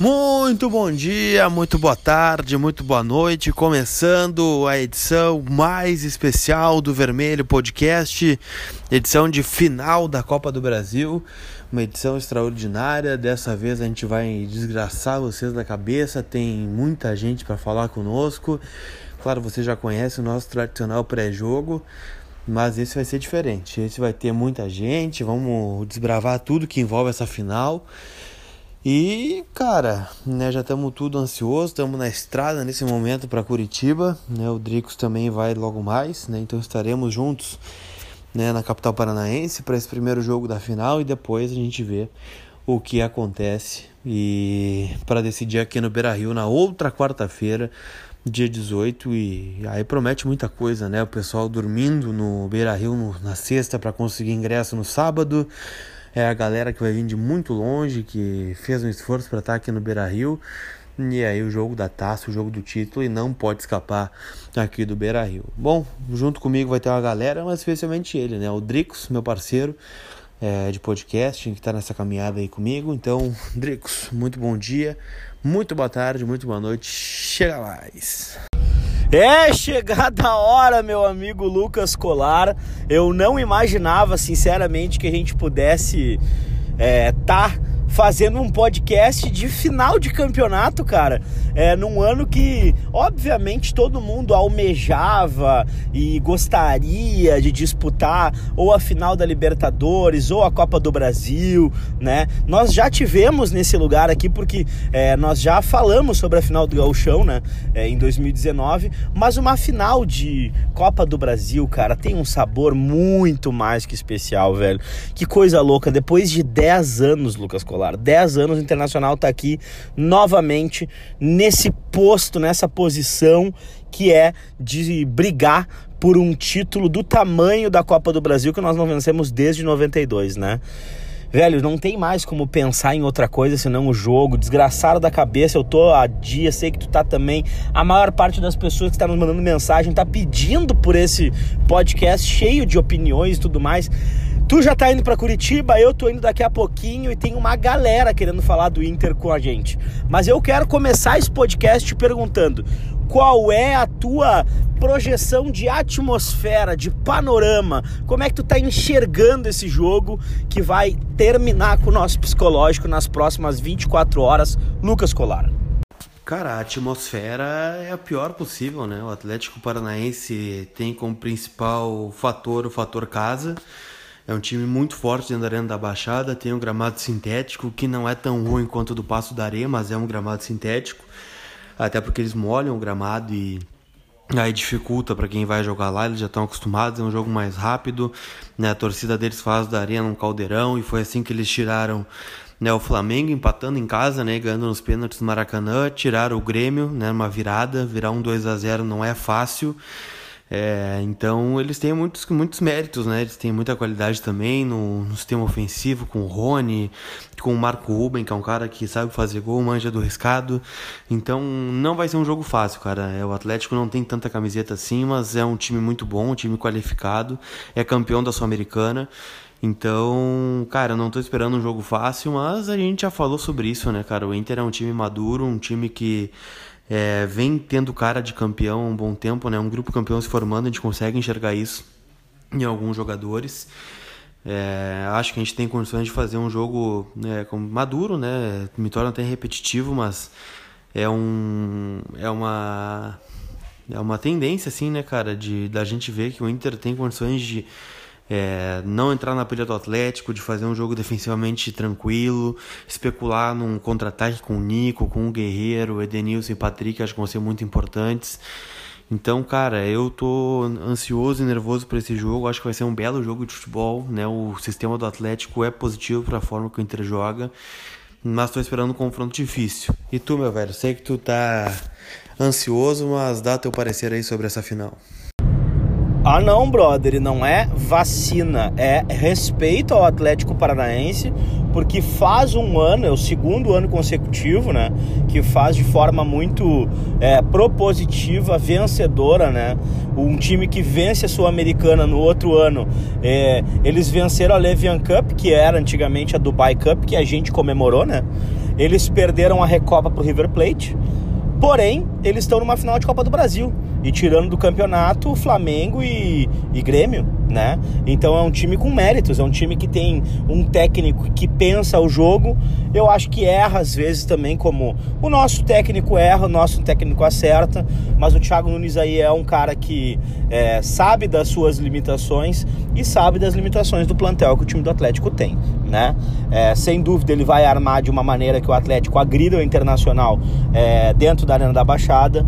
Muito bom dia, muito boa tarde, muito boa noite. Começando a edição mais especial do Vermelho Podcast, edição de final da Copa do Brasil. Uma edição extraordinária. Dessa vez a gente vai desgraçar vocês da cabeça. Tem muita gente para falar conosco. Claro, você já conhece o nosso tradicional pré-jogo. Mas esse vai ser diferente. Esse vai ter muita gente. Vamos desbravar tudo que envolve essa final. E, cara, né, já estamos tudo ansioso, estamos na estrada nesse momento para Curitiba, né? O Dricos também vai logo mais, né? Então estaremos juntos, né, na capital paranaense para esse primeiro jogo da final e depois a gente vê o que acontece e para decidir aqui no Beira-Rio na outra quarta-feira, dia 18 e aí promete muita coisa, né? O pessoal dormindo no Beira-Rio na sexta para conseguir ingresso no sábado é a galera que vai vir de muito longe, que fez um esforço para estar aqui no Beira Rio. E aí o jogo da taça, o jogo do título, e não pode escapar aqui do Beira Rio. Bom, junto comigo vai ter uma galera, mas especialmente ele, né? O Dricos, meu parceiro é, de podcast, que está nessa caminhada aí comigo. Então, Dricos, muito bom dia, muito boa tarde, muito boa noite. Chega mais! É chegada a hora, meu amigo Lucas Colar. Eu não imaginava, sinceramente, que a gente pudesse estar. É, tá fazendo um podcast de final de campeonato, cara. É, num ano que, obviamente, todo mundo almejava e gostaria de disputar ou a final da Libertadores ou a Copa do Brasil, né? Nós já tivemos nesse lugar aqui porque é, nós já falamos sobre a final do Gauchão, né? É, em 2019, mas uma final de Copa do Brasil, cara, tem um sabor muito mais que especial, velho. Que coisa louca. Depois de 10 anos, Lucas Colar 10 anos o Internacional está aqui novamente nesse posto, nessa posição que é de brigar por um título do tamanho da Copa do Brasil que nós não vencemos desde 92, né? Velho, não tem mais como pensar em outra coisa senão o jogo. Desgraçado da cabeça, eu tô há dia, sei que tu tá também. A maior parte das pessoas que está nos mandando mensagem tá pedindo por esse podcast cheio de opiniões e tudo mais. Tu já tá indo para Curitiba, eu tô indo daqui a pouquinho e tem uma galera querendo falar do Inter com a gente. Mas eu quero começar esse podcast perguntando: qual é a tua projeção de atmosfera, de panorama? Como é que tu tá enxergando esse jogo que vai terminar com o nosso psicológico nas próximas 24 horas? Lucas Colar. Cara, a atmosfera é a pior possível, né? O Atlético Paranaense tem como principal fator o fator casa. É um time muito forte dentro da Arena da Baixada, tem um gramado sintético que não é tão ruim quanto o do Passo da Areia, mas é um gramado sintético. Até porque eles molham o gramado e aí dificulta para quem vai jogar lá, eles já estão acostumados, é um jogo mais rápido, né? A torcida deles faz da Arena um caldeirão e foi assim que eles tiraram né, o Flamengo empatando em casa, né, ganhando nos pênaltis do Maracanã, tiraram o Grêmio, né, uma virada, virar um 2 a 0 não é fácil. É, então eles têm muitos, muitos méritos, né? Eles têm muita qualidade também no, no, sistema ofensivo, com o Rony, com o Marco Ruben, que é um cara que sabe fazer gol, manja do riscado. Então não vai ser um jogo fácil, cara. É, o Atlético não tem tanta camiseta assim, mas é um time muito bom, um time qualificado, é campeão da Sul-Americana. Então, cara, não tô esperando um jogo fácil, mas a gente já falou sobre isso, né, cara? O Inter é um time maduro, um time que é, vem tendo cara de campeão há um bom tempo, né? Um grupo campeão se formando, a gente consegue enxergar isso em alguns jogadores. É, acho que a gente tem condições de fazer um jogo né, maduro, né? Me torna até repetitivo, mas é um é uma é uma tendência assim, né, cara, de da gente ver que o Inter tem condições de é, não entrar na pilha do Atlético, de fazer um jogo defensivamente tranquilo, especular num contra-ataque com o Nico, com o Guerreiro, Edenilson e Patrick, acho que vão ser muito importantes. Então, cara, eu tô ansioso e nervoso para esse jogo. Acho que vai ser um belo jogo de futebol, né? O sistema do Atlético é positivo para a forma que o Inter joga, mas tô esperando um confronto difícil. E tu, meu velho, sei que tu tá ansioso, mas dá teu parecer aí sobre essa final. Ah não, brother, não é vacina, é respeito ao Atlético Paranaense, porque faz um ano, é o segundo ano consecutivo, né? Que faz de forma muito é, propositiva, vencedora, né? Um time que vence a Sul-Americana no outro ano. É, eles venceram a Levian Cup, que era antigamente a Dubai Cup, que a gente comemorou, né? Eles perderam a Recopa pro River Plate, porém, eles estão numa final de Copa do Brasil. E tirando do campeonato Flamengo e, e Grêmio, né? Então é um time com méritos, é um time que tem um técnico que pensa o jogo. Eu acho que erra às vezes também, como o nosso técnico erra, o nosso técnico acerta, mas o Thiago Nunes aí é um cara que é, sabe das suas limitações e sabe das limitações do plantel que o time do Atlético tem, né? É, sem dúvida ele vai armar de uma maneira que o Atlético agrida o Internacional é, dentro da Arena da Baixada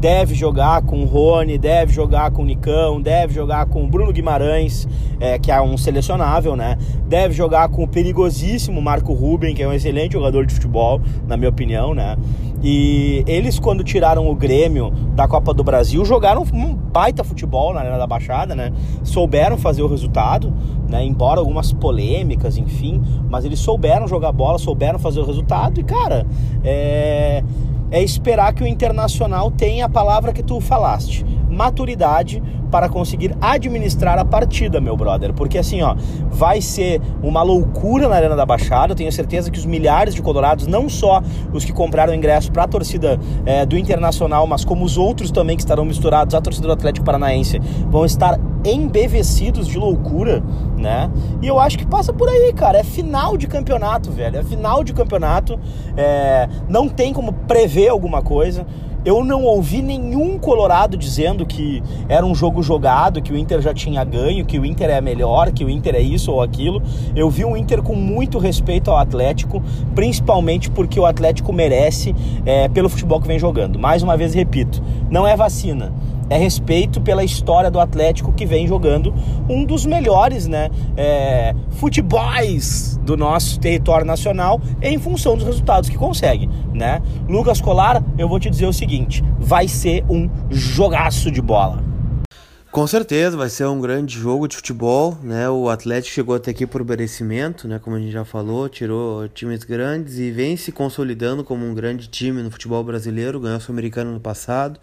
deve jogar com o Rony, deve jogar com o Nicão, deve jogar com o Bruno Guimarães, é, que é um selecionável, né? Deve jogar com o perigosíssimo Marco Ruben, que é um excelente jogador de futebol, na minha opinião, né? E eles, quando tiraram o Grêmio da Copa do Brasil, jogaram um baita futebol na Arena da Baixada, né? Souberam fazer o resultado, né? Embora algumas polêmicas, enfim, mas eles souberam jogar bola, souberam fazer o resultado e, cara, é é esperar que o internacional tenha a palavra que tu falaste, maturidade para conseguir administrar a partida, meu brother. Porque assim, ó, vai ser uma loucura na Arena da Baixada. Eu tenho certeza que os milhares de colorados, não só os que compraram ingresso para a torcida é, do Internacional, mas como os outros também que estarão misturados à torcida do Atlético Paranaense, vão estar embevecidos de loucura, né? E eu acho que passa por aí, cara. É final de campeonato, velho. É final de campeonato. É... Não tem como prever alguma coisa. Eu não ouvi nenhum colorado dizendo que era um jogo jogado, que o Inter já tinha ganho, que o Inter é melhor, que o Inter é isso ou aquilo. Eu vi um Inter com muito respeito ao Atlético, principalmente porque o Atlético merece é, pelo futebol que vem jogando. Mais uma vez repito, não é vacina é respeito pela história do Atlético que vem jogando um dos melhores, né, é, futebols do nosso território nacional em função dos resultados que consegue, né? Lucas Colar, eu vou te dizer o seguinte, vai ser um jogaço de bola. Com certeza, vai ser um grande jogo de futebol, né? O Atlético chegou até aqui por merecimento, né? Como a gente já falou, tirou times grandes e vem se consolidando como um grande time no futebol brasileiro, ganhou o Sul-Americano no passado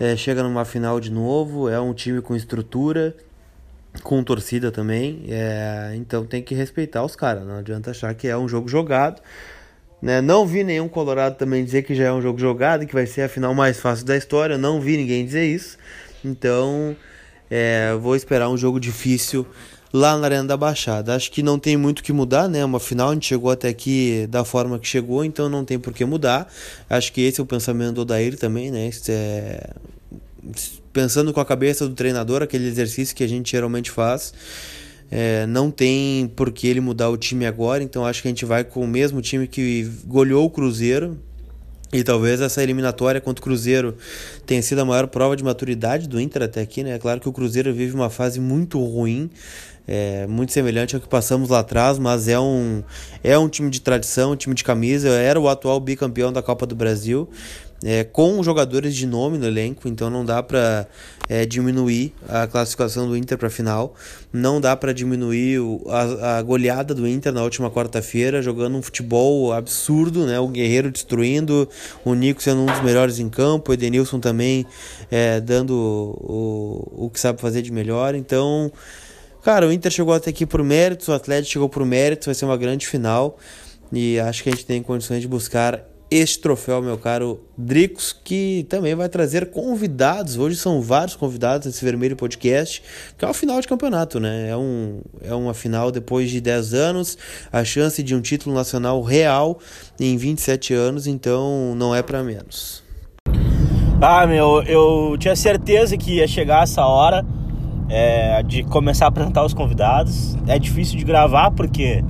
é, chega numa final de novo, é um time com estrutura, com torcida também, é, então tem que respeitar os caras, não adianta achar que é um jogo jogado. Né? Não vi nenhum Colorado também dizer que já é um jogo jogado, que vai ser a final mais fácil da história, não vi ninguém dizer isso, então é, vou esperar um jogo difícil lá na Arena da Baixada. Acho que não tem muito que mudar, né? Uma final, a gente chegou até aqui da forma que chegou, então não tem por que mudar. Acho que esse é o pensamento do Odair também, né? É... Pensando com a cabeça do treinador, aquele exercício que a gente geralmente faz. É, não tem por que ele mudar o time agora, então acho que a gente vai com o mesmo time que goleou o Cruzeiro, e talvez essa eliminatória contra o Cruzeiro tenha sido a maior prova de maturidade do Inter até aqui, né? É claro que o Cruzeiro vive uma fase muito ruim, é, muito semelhante ao que passamos lá atrás, mas é um, é um time de tradição, um time de camisa, era o atual bicampeão da Copa do Brasil, é, com jogadores de nome no elenco, então não dá para é, diminuir a classificação do Inter para a final, não dá para diminuir o, a, a, goleada do Inter na última quarta-feira, jogando um futebol absurdo, né? o Guerreiro destruindo, o Nico sendo um dos melhores em campo, o Edenilson também é, dando o, o que sabe fazer de melhor, então Cara, o Inter chegou até aqui por méritos, o Atlético chegou por méritos, vai ser uma grande final. E acho que a gente tem condições de buscar este troféu, meu caro Dricos, que também vai trazer convidados. Hoje são vários convidados nesse Vermelho Podcast, que é o final de campeonato, né? É, um, é uma final depois de 10 anos, a chance de um título nacional real em 27 anos, então não é para menos. Ah, meu, eu tinha certeza que ia chegar essa hora é, de começar a apresentar os convidados. É difícil de gravar porque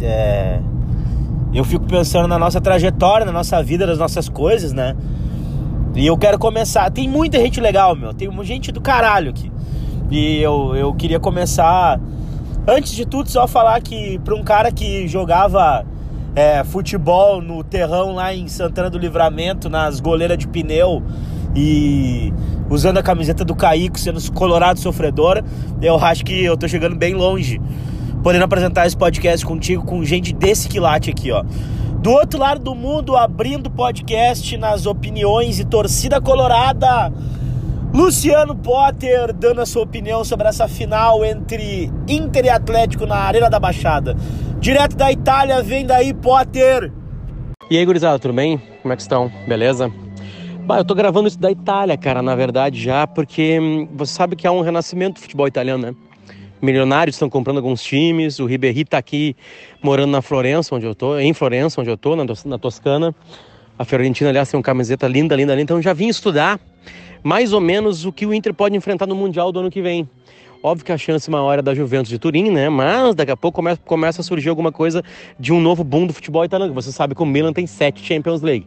é, eu fico pensando na nossa trajetória, na nossa vida, nas nossas coisas, né? E eu quero começar. Tem muita gente legal, meu. Tem gente do caralho aqui. E eu, eu queria começar. Antes de tudo, só falar que para um cara que jogava é, futebol no terrão lá em Santana do Livramento, nas goleiras de pneu e usando a camiseta do Caico, sendo colorado sofredor, eu acho que eu tô chegando bem longe, podendo apresentar esse podcast contigo com gente desse quilate aqui, ó. Do outro lado do mundo, abrindo podcast nas opiniões e torcida colorada, Luciano Potter dando a sua opinião sobre essa final entre Inter e Atlético na Arena da Baixada. Direto da Itália, vem daí, Potter! E aí, gurizada, tudo bem? Como é que estão? Beleza? Bah, eu tô gravando isso da Itália, cara, na verdade já, porque hum, você sabe que há um renascimento do futebol italiano, né? Milionários estão comprando alguns times, o Ribéry tá aqui morando na Florença, onde eu tô, em Florença, onde eu tô, na, na Toscana. A Fiorentina, aliás, tem uma camiseta linda, linda, linda. Então já vim estudar mais ou menos o que o Inter pode enfrentar no Mundial do ano que vem. Óbvio que a chance maior é da Juventus de Turim, né? Mas daqui a pouco começa a surgir alguma coisa de um novo boom do futebol italiano. Você sabe que o Milan tem sete Champions League.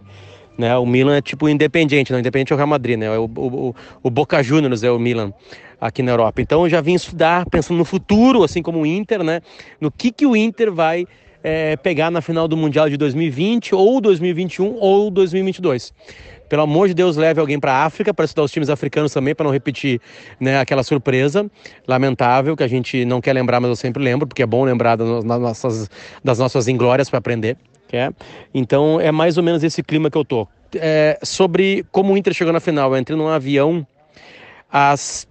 Né? O Milan é tipo independente, não independente é o Real Madrid, né? É o, o, o Boca Juniors é o Milan aqui na Europa. Então eu já vim estudar pensando no futuro, assim como o Inter, né? No que, que o Inter vai é, pegar na final do Mundial de 2020 ou 2021 ou 2022 pelo amor de Deus, leve alguém para a África para estudar os times africanos também, para não repetir né, aquela surpresa lamentável que a gente não quer lembrar, mas eu sempre lembro, porque é bom lembrar das nossas, das nossas inglórias para aprender. É? Então é mais ou menos esse clima que eu tô. É, sobre como o Inter chegou na final, eu entrei num avião às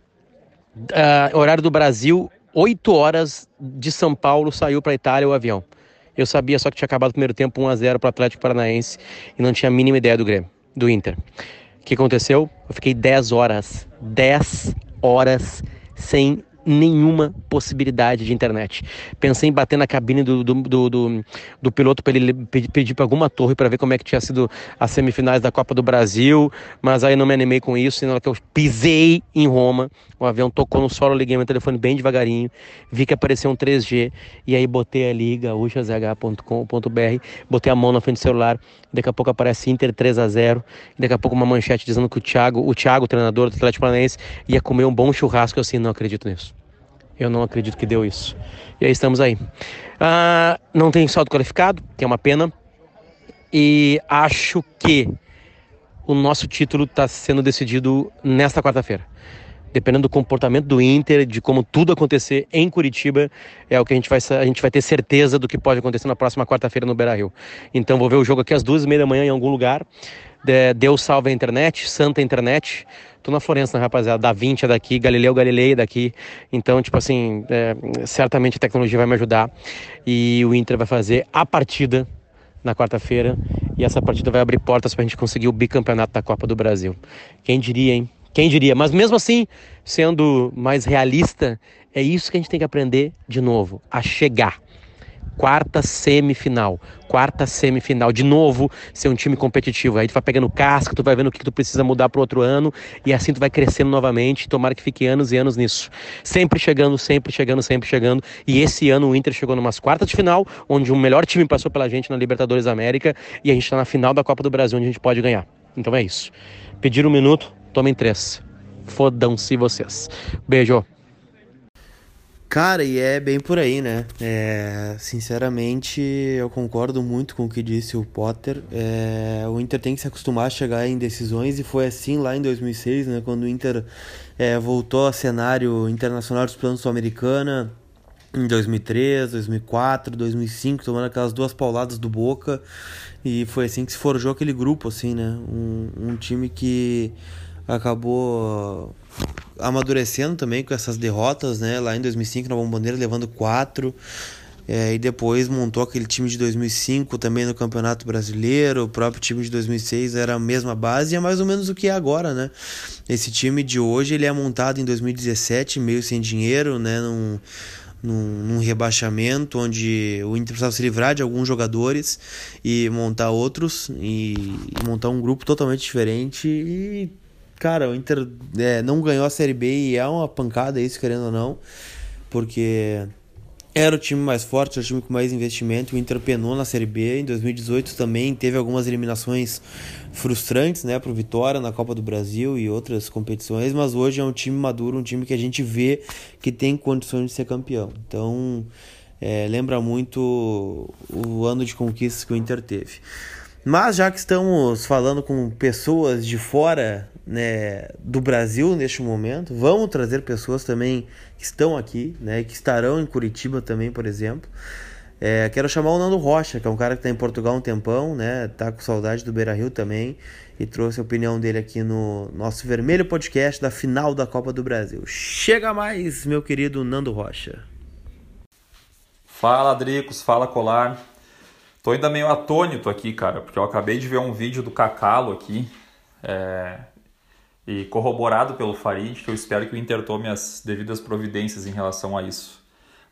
uh, horário do Brasil, 8 horas de São Paulo saiu para Itália o avião. Eu sabia só que tinha acabado o primeiro tempo 1 a 0 para o Atlético Paranaense e não tinha a mínima ideia do Grêmio do Inter. O que aconteceu? Eu fiquei 10 horas, 10 horas sem nenhuma possibilidade de internet. Pensei em bater na cabine do, do, do, do, do piloto para ele pedir para alguma torre para ver como é que tinha sido as semifinais da Copa do Brasil, mas aí não me animei com isso, senão que eu pisei em Roma, o avião tocou no solo, liguei meu telefone bem devagarinho, vi que apareceu um 3G e aí botei ali gaúchazh.com.br, botei a mão na frente do celular, daqui a pouco aparece Inter 3 a 0, daqui a pouco uma manchete dizendo que o Thiago, o Thiago, treinador do Atlético Paranaense, ia comer um bom churrasco, eu assim, não acredito nisso. Eu não acredito que deu isso. E aí estamos aí. Ah, não tem saldo qualificado, que é uma pena. E acho que o nosso título está sendo decidido nesta quarta-feira. Dependendo do comportamento do Inter, de como tudo acontecer em Curitiba, é o que a gente vai, a gente vai ter certeza do que pode acontecer na próxima quarta-feira no Beira Rio. Então vou ver o jogo aqui às duas e meia da manhã em algum lugar. Deus salve a internet, santa internet. Tô na Florença, né, rapaziada? Da 20 é daqui, Galileu Galilei é daqui. Então, tipo assim, é, certamente a tecnologia vai me ajudar. E o Inter vai fazer a partida na quarta-feira. E essa partida vai abrir portas para a gente conseguir o bicampeonato da Copa do Brasil. Quem diria, hein? Quem diria? Mas mesmo assim, sendo mais realista, é isso que a gente tem que aprender de novo: a chegar quarta semifinal. Quarta semifinal. De novo, ser um time competitivo. Aí tu vai pegando casca, tu vai vendo o que tu precisa mudar pro outro ano e assim tu vai crescendo novamente. Tomara que fique anos e anos nisso. Sempre chegando, sempre chegando, sempre chegando. E esse ano o Inter chegou numas quartas de final, onde o melhor time passou pela gente na Libertadores América e a gente está na final da Copa do Brasil, onde a gente pode ganhar. Então é isso. Pedir um minuto, tomem três. Fodam-se vocês. Beijo. Cara, e é bem por aí, né? É, sinceramente, eu concordo muito com o que disse o Potter. É, o Inter tem que se acostumar a chegar em decisões e foi assim lá em 2006, né? Quando o Inter é, voltou a cenário internacional dos planos sul-americana em 2003, 2004, 2005, tomando aquelas duas pauladas do Boca e foi assim que se forjou aquele grupo, assim, né? Um, um time que acabou amadurecendo também com essas derrotas, né? Lá em 2005 na Bomboneira levando quatro. É, e depois montou aquele time de 2005 também no Campeonato Brasileiro. O próprio time de 2006 era a mesma base e é mais ou menos o que é agora, né? Esse time de hoje ele é montado em 2017, meio sem dinheiro, né? Num, num, num rebaixamento onde o Inter precisava se livrar de alguns jogadores e montar outros e, e montar um grupo totalmente diferente e cara, o Inter é, não ganhou a Série B e é uma pancada isso, querendo ou não, porque era o time mais forte, era o time com mais investimento. O Inter penou na Série B. Em 2018 também teve algumas eliminações frustrantes, né, pro Vitória na Copa do Brasil e outras competições, mas hoje é um time maduro, um time que a gente vê que tem condições de ser campeão. Então, é, lembra muito o ano de conquistas que o Inter teve. Mas já que estamos falando com pessoas de fora né, do Brasil neste momento, vamos trazer pessoas também que estão aqui, né, que estarão em Curitiba também, por exemplo. É, quero chamar o Nando Rocha, que é um cara que está em Portugal um tempão, né? Tá com saudade do Beira Rio também. E trouxe a opinião dele aqui no nosso Vermelho Podcast da final da Copa do Brasil. Chega mais, meu querido Nando Rocha. Fala, Dricos, fala, Colar. Tô ainda meio atônito aqui, cara, porque eu acabei de ver um vídeo do Cacalo aqui. É... E corroborado pelo Farid, que eu espero que o Inter tome as devidas providências em relação a isso.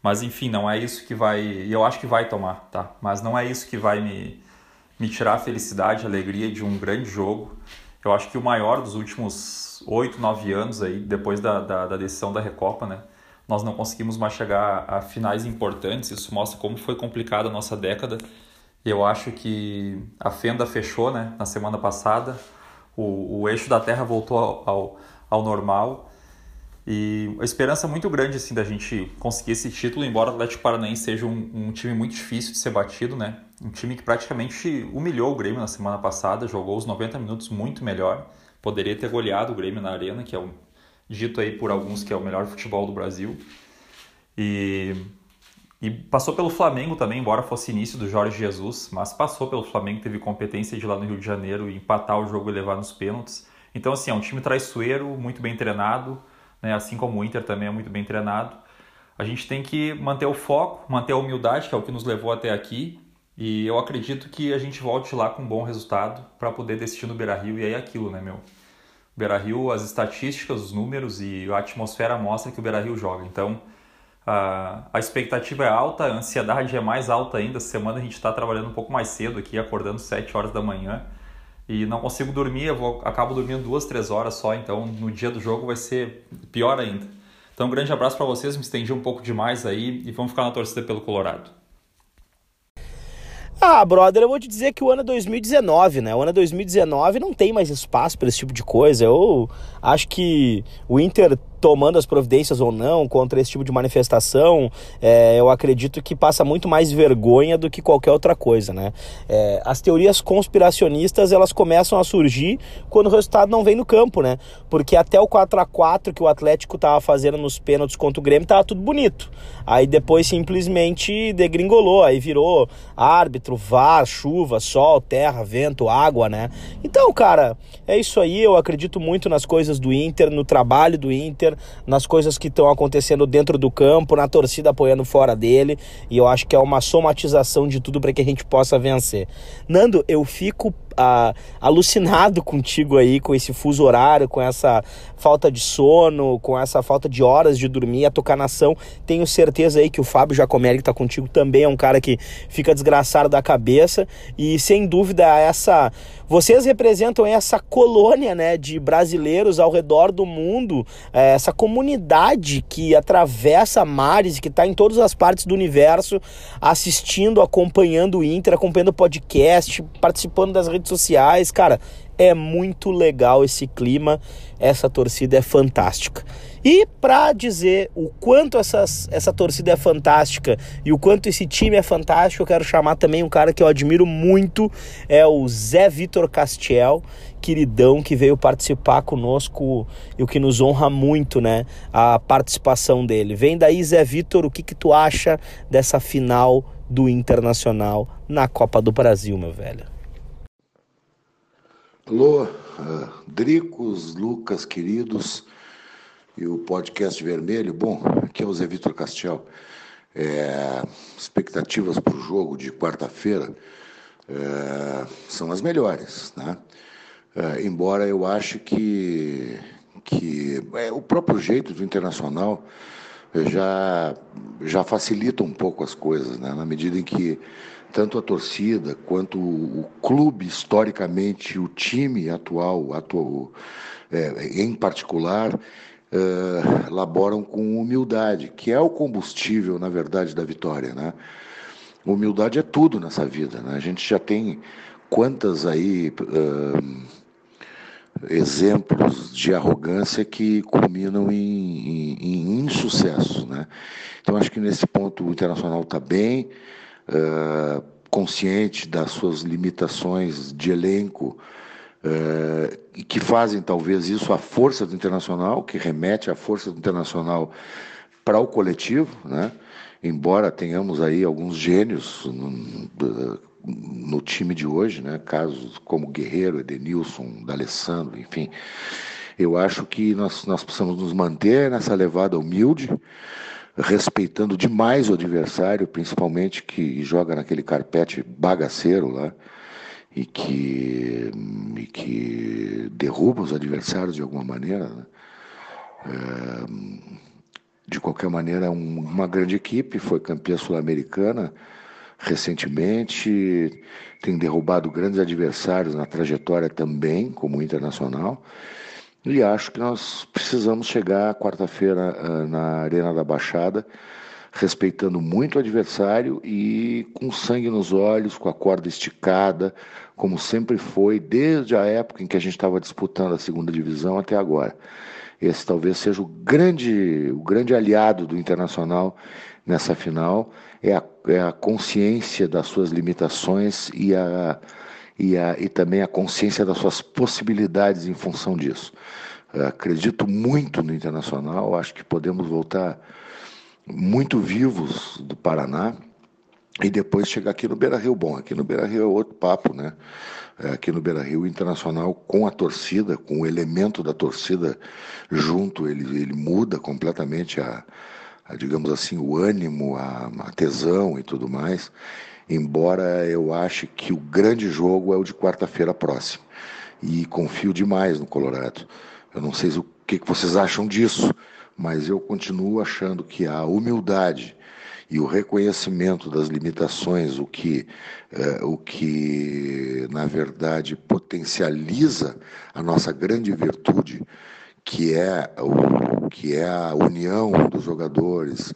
Mas enfim, não é isso que vai. E eu acho que vai tomar, tá? Mas não é isso que vai me, me tirar a felicidade, a alegria de um grande jogo. Eu acho que o maior dos últimos oito, nove anos aí, depois da, da, da, decisão da Recopa, né? Nós não conseguimos mais chegar a finais importantes. Isso mostra como foi complicada a nossa década. Eu acho que a fenda fechou, né? Na semana passada. O, o eixo da Terra voltou ao, ao, normal. E a esperança muito grande assim da gente conseguir esse título, embora o Atlético Paranaense seja um, um, time muito difícil de ser batido, né? Um time que praticamente humilhou o Grêmio na semana passada, jogou os 90 minutos muito melhor. Poderia ter goleado o Grêmio na Arena, que é o dito aí por alguns que é o melhor futebol do Brasil. E, e passou pelo Flamengo também, embora fosse início do Jorge Jesus, mas passou pelo Flamengo, teve competência de lá no Rio de Janeiro empatar o jogo e levar nos pênaltis. Então assim, é um time traiçoeiro, muito bem treinado né? assim como o Inter também é muito bem treinado. A gente tem que manter o foco, manter a humildade, que é o que nos levou até aqui. E eu acredito que a gente volte lá com um bom resultado para poder decidir no Beira-Rio. E aí é aquilo, né, meu? Beira-Rio, as estatísticas, os números e a atmosfera mostra que o Beira-Rio joga. Então, a, expectativa é alta, a ansiedade é mais alta ainda. Semana a gente está trabalhando um pouco mais cedo aqui, acordando 7 horas da manhã e não consigo dormir, eu vou, acabo dormindo duas, três horas só, então no dia do jogo vai ser pior ainda. Então um grande abraço para vocês, me estendi um pouco demais aí e vamos ficar na torcida pelo Colorado. Ah, brother, eu vou te dizer que o ano é 2019, né? O ano é 2019 não tem mais espaço para esse tipo de coisa. Eu acho que o Inter tomando as providências ou não contra esse tipo de manifestação, é, eu acredito que passa muito mais vergonha do que qualquer outra coisa, né? É, as teorias conspiracionistas elas começam a surgir quando o resultado não vem no campo, né? Porque até o 4 a 4 que o Atlético tava fazendo nos pênaltis contra o Grêmio tava tudo bonito. Aí depois simplesmente degringolou, aí virou árbitro, VAR, chuva, sol, terra, vento, água, né? Então, cara, é isso aí. Eu acredito muito nas coisas do Inter, no trabalho do Inter, nas coisas que estão acontecendo dentro do campo, na torcida apoiando fora dele, e eu acho que é uma somatização de tudo para que a gente possa vencer. Nando, eu fico alucinado contigo aí, com esse fuso horário, com essa falta de sono, com essa falta de horas de dormir, a tocar nação. Tenho certeza aí que o Fábio Giacomelli que tá contigo também é um cara que fica desgraçado da cabeça e sem dúvida essa vocês representam essa colônia né, de brasileiros ao redor do mundo, é, essa comunidade que atravessa mares, que está em todas as partes do universo, assistindo, acompanhando o Inter, acompanhando o podcast, participando das redes sociais. Cara, é muito legal esse clima, essa torcida é fantástica. E para dizer o quanto essas, essa torcida é fantástica e o quanto esse time é fantástico, eu quero chamar também um cara que eu admiro muito, é o Zé Vitor Castiel, queridão que veio participar conosco e o que nos honra muito, né, a participação dele. Vem daí, Zé Vitor, o que que tu acha dessa final do Internacional na Copa do Brasil, meu velho? Alô, uh, Dricos, Lucas, queridos e o podcast Vermelho. Bom, aqui é o Zé Vitor Castel. É, expectativas para o jogo de quarta-feira é, são as melhores, né? É, embora eu ache que, que é, o próprio jeito do Internacional já, já facilita um pouco as coisas, né? na medida em que tanto a torcida quanto o, clube, historicamente, o time atual, atual é, em particular, uh, laboram com humildade, que é o combustível, na verdade, da vitória. Né? Humildade é tudo nessa vida. Né? A gente já tem quantas aí uh, exemplos de arrogância que culminam em, em, em insucesso. Né? Então, acho que nesse ponto o Internacional está bem, uh, consciente das suas limitações de elenco, uh, e que fazem talvez isso a força do internacional, que remete à força do internacional para o coletivo, né? embora tenhamos aí alguns gênios no, no time de hoje, né? casos como Guerreiro, Edenilson, D'Alessandro, enfim, eu acho que nós, nós precisamos nos manter nessa levada humilde, respeitando demais o adversário, principalmente que joga naquele carpete bagaceiro lá e que, e que derruba os adversários de alguma maneira. Né? É, de qualquer maneira, um, uma grande equipe, foi campeã sul-americana recentemente, tem derrubado grandes adversários na trajetória também, como Internacional. E acho que nós precisamos chegar quarta-feira uh, na Arena da Baixada, respeitando muito o adversário e com sangue nos olhos, com a corda esticada, como sempre foi, desde a época em que a gente estava disputando a segunda divisão até agora. Esse talvez seja o grande, o grande aliado do Internacional nessa final, é a, é a consciência das suas limitações e, a, e, a, e também a consciência das suas possibilidades em função disso. Acredito muito no Internacional, acho que podemos voltar muito vivos do Paraná e depois chegar aqui no Beira Rio. Bom, aqui no Beira Rio é outro papo, né? É, aqui no Beira Rio, o Internacional com a torcida, com o elemento da torcida junto, ele, ele muda completamente a, a, digamos assim, o ânimo, a, a tesão e tudo mais. Embora eu ache que o grande jogo é o de quarta-feira próxima. E confio demais no Colorado. Eu não sei o que, vocês acham disso, mas eu continuo achando que a humildade e o reconhecimento das limitações, o que, é, o que na verdade potencializa a nossa grande virtude, que é, o, que é a união dos jogadores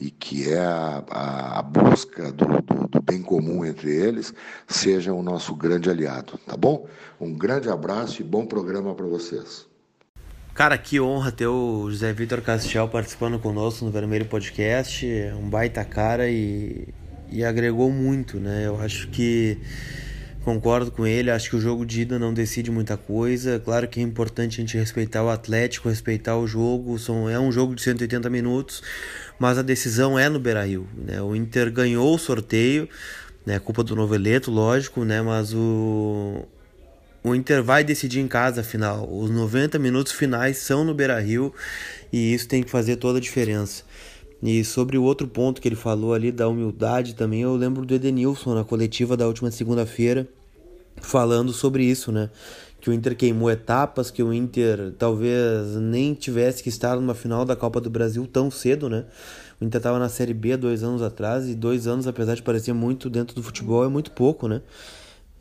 e que é a, a, a busca do, do, do, bem comum entre eles, seja o nosso grande aliado, tá bom? Um grande abraço e bom programa para vocês. Cara, que honra ter o José Vitor Castiel participando conosco no Vermelho Podcast. Um baita cara e, e agregou muito, né? Eu acho que concordo com ele. Acho que o jogo de ida não decide muita coisa. Claro que é importante a gente respeitar o Atlético, respeitar o jogo. São, é um jogo de 180 minutos, mas a decisão é no Beira Rio. Né? O Inter ganhou o sorteio, né? culpa do Noveleto, lógico, né? mas o, o Inter vai decidir em casa afinal. Os 90 minutos finais são no Beira Rio e isso tem que fazer toda a diferença. E sobre o outro ponto que ele falou ali da humildade também, eu lembro do Edenilson na coletiva da última segunda-feira falando sobre isso, né? Que o Inter queimou etapas, que o Inter talvez nem tivesse que estar numa final da Copa do Brasil tão cedo, né? O Inter estava na Série B dois anos atrás e dois anos, apesar de parecer muito dentro do futebol, é muito pouco, né?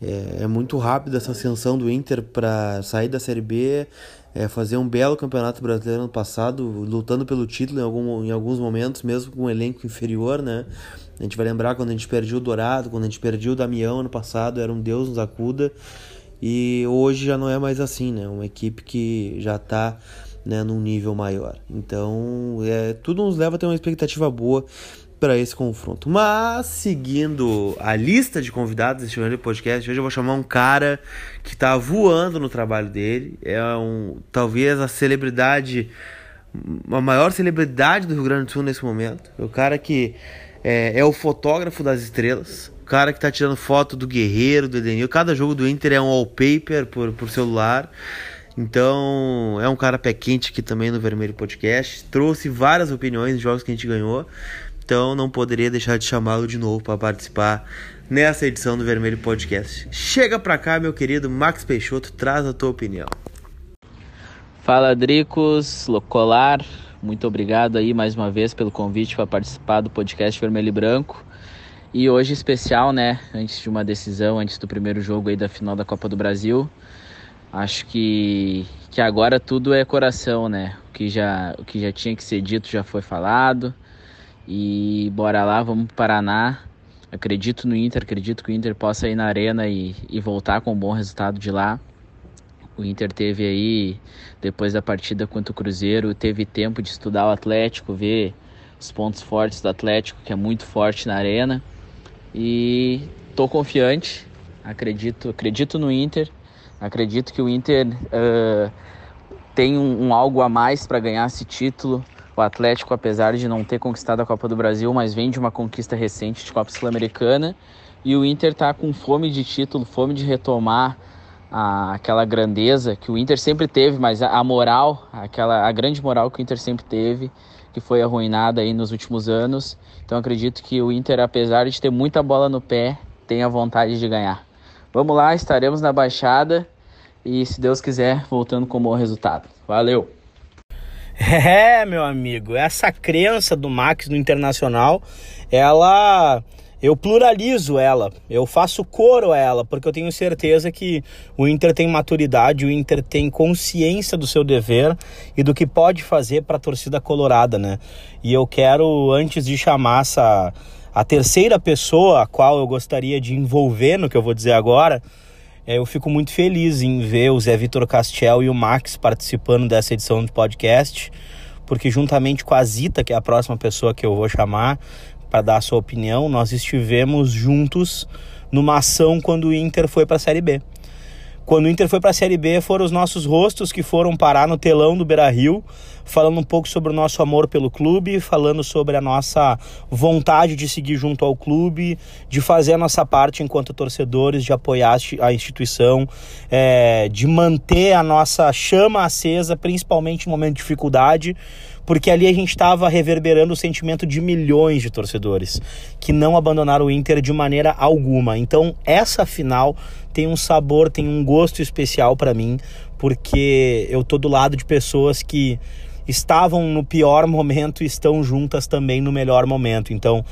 É, é muito rápida essa ascensão do Inter para sair da Série B, é, fazer um belo campeonato brasileiro ano passado, lutando pelo título em, algum, em alguns momentos, mesmo com um elenco inferior, né? A gente vai lembrar quando a gente perdeu o Dourado, quando a gente perdeu o Damião ano passado, era um Deus nos acuda. E hoje já não é mais assim, né? Uma equipe que já está né, num nível maior. Então, é, tudo nos leva a ter uma expectativa boa para esse confronto. Mas, seguindo a lista de convidados deste podcast, hoje eu vou chamar um cara que está voando no trabalho dele. É um talvez a celebridade, a maior celebridade do Rio Grande do Sul nesse momento. É o cara que é, é o fotógrafo das estrelas. Cara que está tirando foto do Guerreiro, do Edenil. Cada jogo do Inter é um wallpaper por, por celular. Então, é um cara pé quente aqui também no Vermelho Podcast. Trouxe várias opiniões de jogos que a gente ganhou. Então não poderia deixar de chamá-lo de novo para participar nessa edição do Vermelho Podcast. Chega pra cá, meu querido Max Peixoto, traz a tua opinião. Fala, Dricos, Locolar. Muito obrigado aí mais uma vez pelo convite para participar do podcast Vermelho e Branco. E hoje especial, né? Antes de uma decisão, antes do primeiro jogo aí da final da Copa do Brasil. Acho que, que agora tudo é coração, né? O que, já, o que já tinha que ser dito já foi falado. E bora lá, vamos para Paraná. Acredito no Inter, acredito que o Inter possa ir na arena e, e voltar com um bom resultado de lá. O Inter teve aí, depois da partida contra o Cruzeiro, teve tempo de estudar o Atlético, ver os pontos fortes do Atlético, que é muito forte na arena. E tô confiante, acredito, acredito no Inter, acredito que o Inter uh, tem um, um algo a mais para ganhar esse título. O Atlético, apesar de não ter conquistado a Copa do Brasil, mas vem de uma conquista recente de Copa Sul-Americana. E o Inter está com fome de título, fome de retomar a, aquela grandeza que o Inter sempre teve, mas a, a, moral, aquela a grande moral que o Inter sempre teve, que foi arruinada aí nos últimos anos. Então acredito que o Inter, apesar de ter muita bola no pé, tenha vontade de ganhar. Vamos lá, estaremos na Baixada e, se Deus quiser, voltando com um bom resultado. Valeu! É, meu amigo, essa crença do Max no internacional, ela eu pluralizo ela, eu faço coro a ela, porque eu tenho certeza que o Inter tem maturidade, o Inter tem consciência do seu dever e do que pode fazer para a torcida colorada, né? E eu quero, antes de chamar essa, a terceira pessoa a qual eu gostaria de envolver no que eu vou dizer agora, é, eu fico muito feliz em ver o Zé Vitor Castel e o Max participando dessa edição do podcast, porque juntamente com a Zita, que é a próxima pessoa que eu vou chamar para dar a sua opinião, nós estivemos juntos numa ação quando o Inter foi para a Série B. Quando o Inter foi para a Série B, foram os nossos rostos que foram parar no telão do Beira-Rio, falando um pouco sobre o nosso amor pelo clube, falando sobre a nossa vontade de seguir junto ao clube, de fazer a nossa parte enquanto torcedores, de apoiar a instituição, é, de manter a nossa chama acesa, principalmente em momento de dificuldade, porque ali a gente estava reverberando o sentimento de milhões de torcedores que não abandonaram o Inter de maneira alguma. Então, essa final tem um sabor, tem um gosto especial para mim, porque eu tô do lado de pessoas que estavam no pior momento e estão juntas também no melhor momento. Então,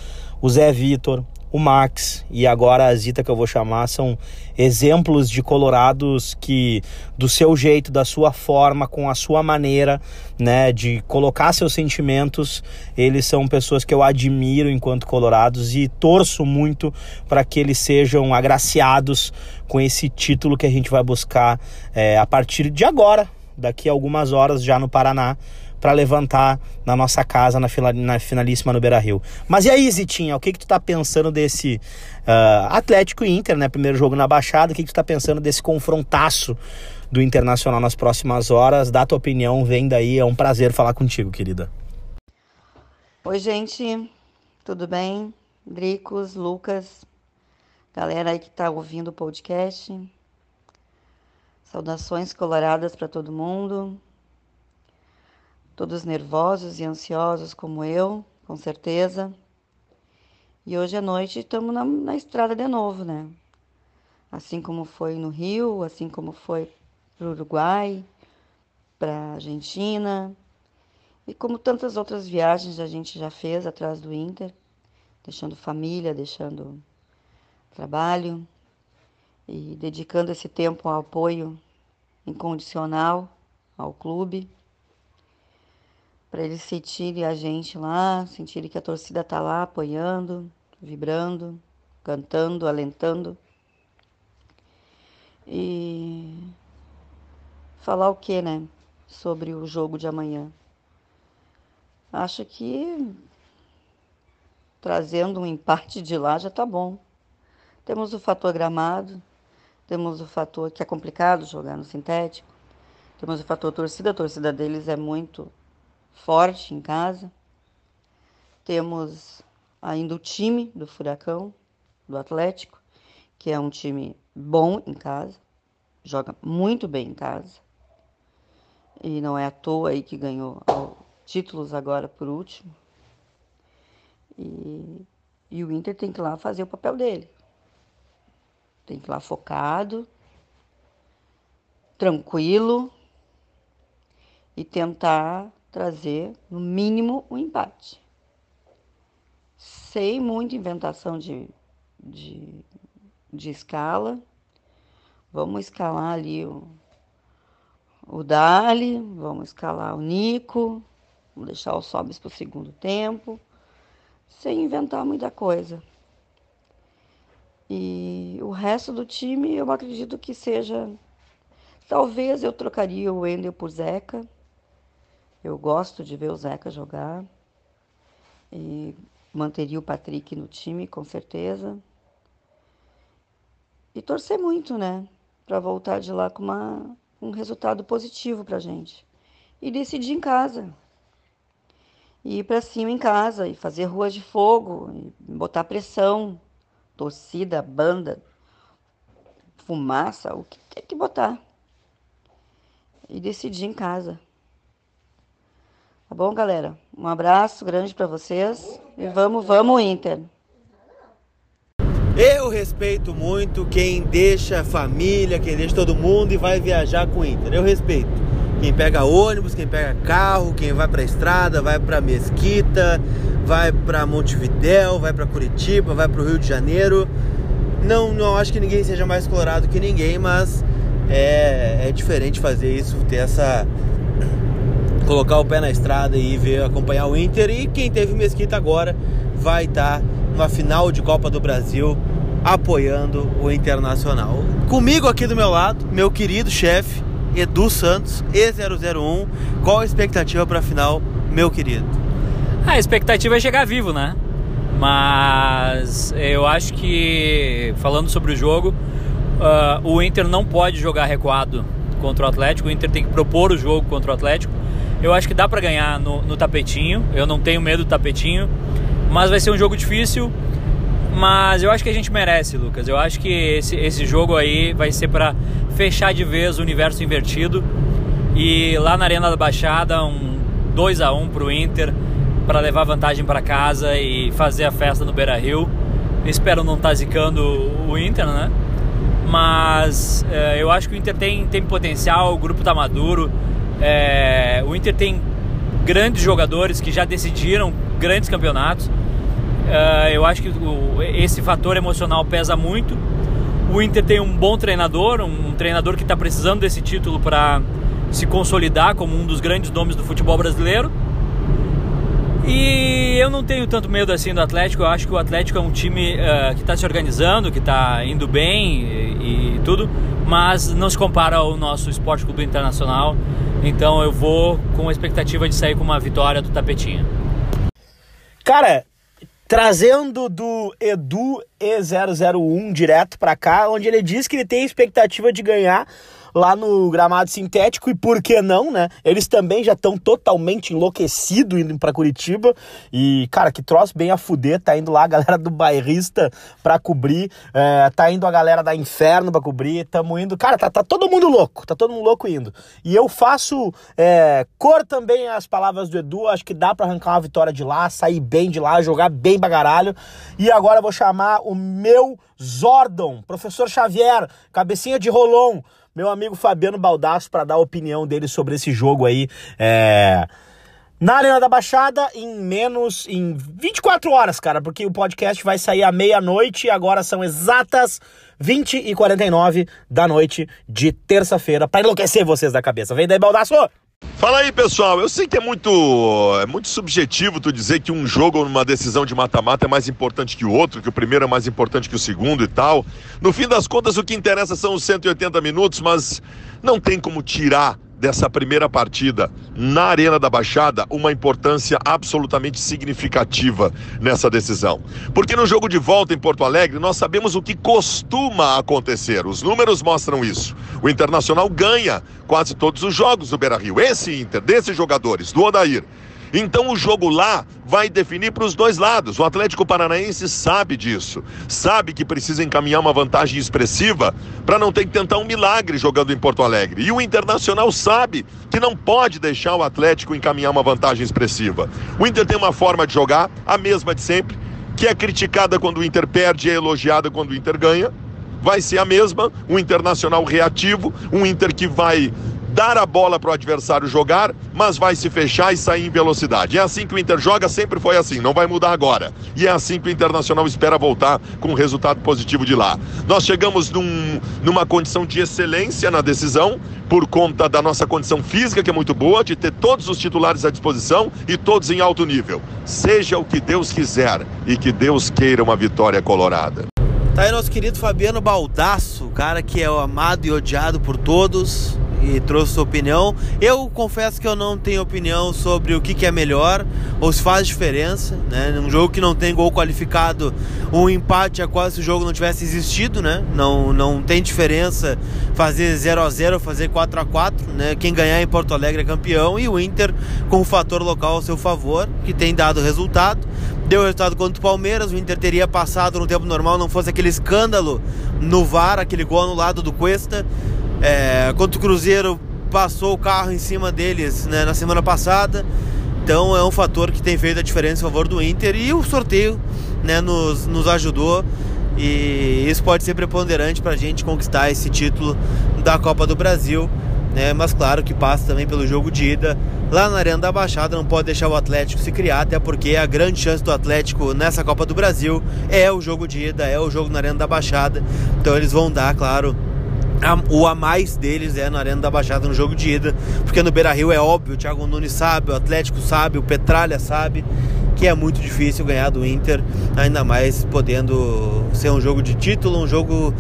o Zé Vitor, o Max e agora a Zita que eu vou chamar são exemplos de colorados que do seu jeito, da sua forma, com a sua maneira, né, de colocar seus sentimentos, eles são pessoas que eu admiro enquanto colorados e torço muito para que eles sejam agraciados com esse título que a gente vai buscar é, a partir de agora, daqui a algumas horas já no Paraná para levantar na nossa casa na, final, na finalíssima no Beira Rio. Mas e aí, Zitinha, o que, que tu tá pensando desse uh, Atlético Inter, né? Primeiro jogo na Baixada, o que, que tu tá pensando desse confrontaço do Internacional nas próximas horas? Dá tua opinião, vem daí, é um prazer falar contigo, querida. Oi, gente, tudo bem? Dricos, Lucas, galera aí que tá ouvindo o podcast. Saudações coloradas para todo mundo todos nervosos e ansiosos como eu, com certeza. E hoje à noite estamos na, na estrada de novo, né? Assim como foi no Rio, assim como foi para o Uruguai, para a Argentina, e como tantas outras viagens a gente já fez atrás do Inter, deixando família, deixando trabalho e dedicando esse tempo ao apoio incondicional ao clube para eles sentirem a gente lá, sentirem que a torcida tá lá apoiando, vibrando, cantando, alentando. E falar o que, né? Sobre o jogo de amanhã. Acho que trazendo um empate de lá já tá bom. Temos o fator gramado, temos o fator que é complicado jogar no sintético, temos o fator torcida, a torcida deles é muito forte em casa. Temos ainda o time do Furacão, do Atlético, que é um time bom em casa, joga muito bem em casa. E não é à toa aí que ganhou títulos agora por último. E, e o Inter tem que ir lá fazer o papel dele. Tem que ir lá focado, tranquilo e tentar trazer, no mínimo, um empate. Sem muita inventação de, de, de escala. Vamos escalar ali o, o Dali, vamos escalar o Nico, vamos deixar o Sobis para o segundo tempo, sem inventar muita coisa. E o resto do time eu acredito que seja. Talvez eu trocaria o Wendel por Zeca eu gosto de ver o Zeca jogar e manteria o Patrick no time, com certeza. E torcer muito, né? Para voltar de lá com uma, um resultado positivo para gente. E decidir em casa. e ir para cima em casa e fazer ruas de fogo, e botar pressão, torcida, banda, fumaça, o que tem que botar. E decidir em casa. Tá bom, galera? Um abraço grande para vocês e vamos, vamos Inter. Eu respeito muito quem deixa família, quem deixa todo mundo e vai viajar com o Inter. Eu respeito. Quem pega ônibus, quem pega carro, quem vai pra estrada, vai pra Mesquita, vai pra Montevidéu, vai pra Curitiba, vai pro Rio de Janeiro. Não, não acho que ninguém seja mais colorado que ninguém, mas é, é diferente fazer isso, ter essa. Colocar o pé na estrada e ver, acompanhar o Inter. E quem teve Mesquita agora vai estar numa final de Copa do Brasil apoiando o Internacional. Comigo aqui do meu lado, meu querido chefe Edu Santos, E001. Qual a expectativa para a final, meu querido? A expectativa é chegar vivo, né? Mas eu acho que, falando sobre o jogo, uh, o Inter não pode jogar recuado contra o Atlético. O Inter tem que propor o jogo contra o Atlético. Eu acho que dá para ganhar no, no tapetinho. Eu não tenho medo do tapetinho. Mas vai ser um jogo difícil. Mas eu acho que a gente merece, Lucas. Eu acho que esse, esse jogo aí vai ser para fechar de vez o universo invertido. E lá na Arena da Baixada, um 2 a 1 pro Inter para levar vantagem para casa e fazer a festa no Beira Rio. Espero não estar tá zicando o Inter, né? Mas é, eu acho que o Inter tem, tem potencial, o grupo tá maduro. É, o Inter tem grandes jogadores que já decidiram grandes campeonatos. Uh, eu acho que o, esse fator emocional pesa muito. O Inter tem um bom treinador, um, um treinador que está precisando desse título para se consolidar como um dos grandes nomes do futebol brasileiro. E eu não tenho tanto medo assim do Atlético. Eu acho que o Atlético é um time uh, que está se organizando, que está indo bem e, tudo, mas não se compara ao nosso Esporte Clube Internacional. Então eu vou com a expectativa de sair com uma vitória do Tapetinho. Cara, trazendo do Edu E001 direto para cá, onde ele diz que ele tem expectativa de ganhar lá no gramado sintético e por que não, né? Eles também já estão totalmente enlouquecidos indo para Curitiba e, cara, que troço bem a fuder, tá indo lá a galera do bairrista pra cobrir, é, tá indo a galera da Inferno pra cobrir, tamo indo, cara, tá, tá todo mundo louco, tá todo mundo louco indo. E eu faço é, cor também as palavras do Edu, acho que dá para arrancar uma vitória de lá, sair bem de lá, jogar bem bagaralho. E agora eu vou chamar o meu Zordon, professor Xavier, cabecinha de rolão, meu amigo Fabiano Baldasso para dar a opinião dele sobre esse jogo aí. É... Na Arena da Baixada, em menos, em 24 horas, cara, porque o podcast vai sair à meia-noite e agora são exatas 20 e 49 da noite de terça-feira, para enlouquecer vocês da cabeça. Vem daí, Baldasso! Fala aí, pessoal. Eu sei que é muito, é muito subjetivo tu dizer que um jogo ou uma decisão de mata-mata é mais importante que o outro, que o primeiro é mais importante que o segundo e tal. No fim das contas, o que interessa são os 180 minutos, mas não tem como tirar dessa primeira partida na Arena da Baixada uma importância absolutamente significativa nessa decisão. Porque no jogo de volta em Porto Alegre, nós sabemos o que costuma acontecer. Os números mostram isso. O Internacional ganha quase todos os jogos do Beira-Rio. Esse Inter, desses jogadores, do Odair, então o jogo lá vai definir para os dois lados. O Atlético Paranaense sabe disso, sabe que precisa encaminhar uma vantagem expressiva para não ter que tentar um milagre jogando em Porto Alegre. E o Internacional sabe que não pode deixar o Atlético encaminhar uma vantagem expressiva. O Inter tem uma forma de jogar, a mesma de sempre, que é criticada quando o Inter perde e é elogiada quando o Inter ganha. Vai ser a mesma, um internacional reativo, um Inter que vai dar a bola para o adversário jogar, mas vai se fechar e sair em velocidade. É assim que o Inter joga, sempre foi assim, não vai mudar agora. E é assim que o Internacional espera voltar com um resultado positivo de lá. Nós chegamos num, numa condição de excelência na decisão, por conta da nossa condição física, que é muito boa, de ter todos os titulares à disposição e todos em alto nível. Seja o que Deus quiser e que Deus queira uma vitória colorada. Tá aí nosso querido Fabiano Baldasso, cara que é amado e odiado por todos e trouxe sua opinião. Eu confesso que eu não tenho opinião sobre o que, que é melhor ou se faz diferença, né? Num jogo que não tem gol qualificado, um empate é quase se o jogo não tivesse existido, né? Não, não tem diferença fazer 0 a 0 fazer 4 a 4 né? Quem ganhar em Porto Alegre é campeão e o Inter com o fator local ao seu favor, que tem dado resultado. Deu resultado contra o Palmeiras, o Inter teria passado no tempo normal, não fosse aquele escândalo no VAR, aquele gol no lado do Cuesta. É, contra o Cruzeiro passou o carro em cima deles né, na semana passada. Então é um fator que tem feito a diferença em favor do Inter e o sorteio né, nos, nos ajudou e isso pode ser preponderante para a gente conquistar esse título da Copa do Brasil. Né? Mas claro que passa também pelo jogo de ida lá na Arena da Baixada. Não pode deixar o Atlético se criar, até porque a grande chance do Atlético nessa Copa do Brasil é o jogo de ida, é o jogo na Arena da Baixada. Então eles vão dar, claro, o a mais deles é na Arena da Baixada no jogo de ida, porque no Beira Rio é óbvio, o Thiago Nunes sabe, o Atlético sabe, o Petralha sabe que é muito difícil ganhar do Inter, ainda mais podendo ser um jogo de título, um jogo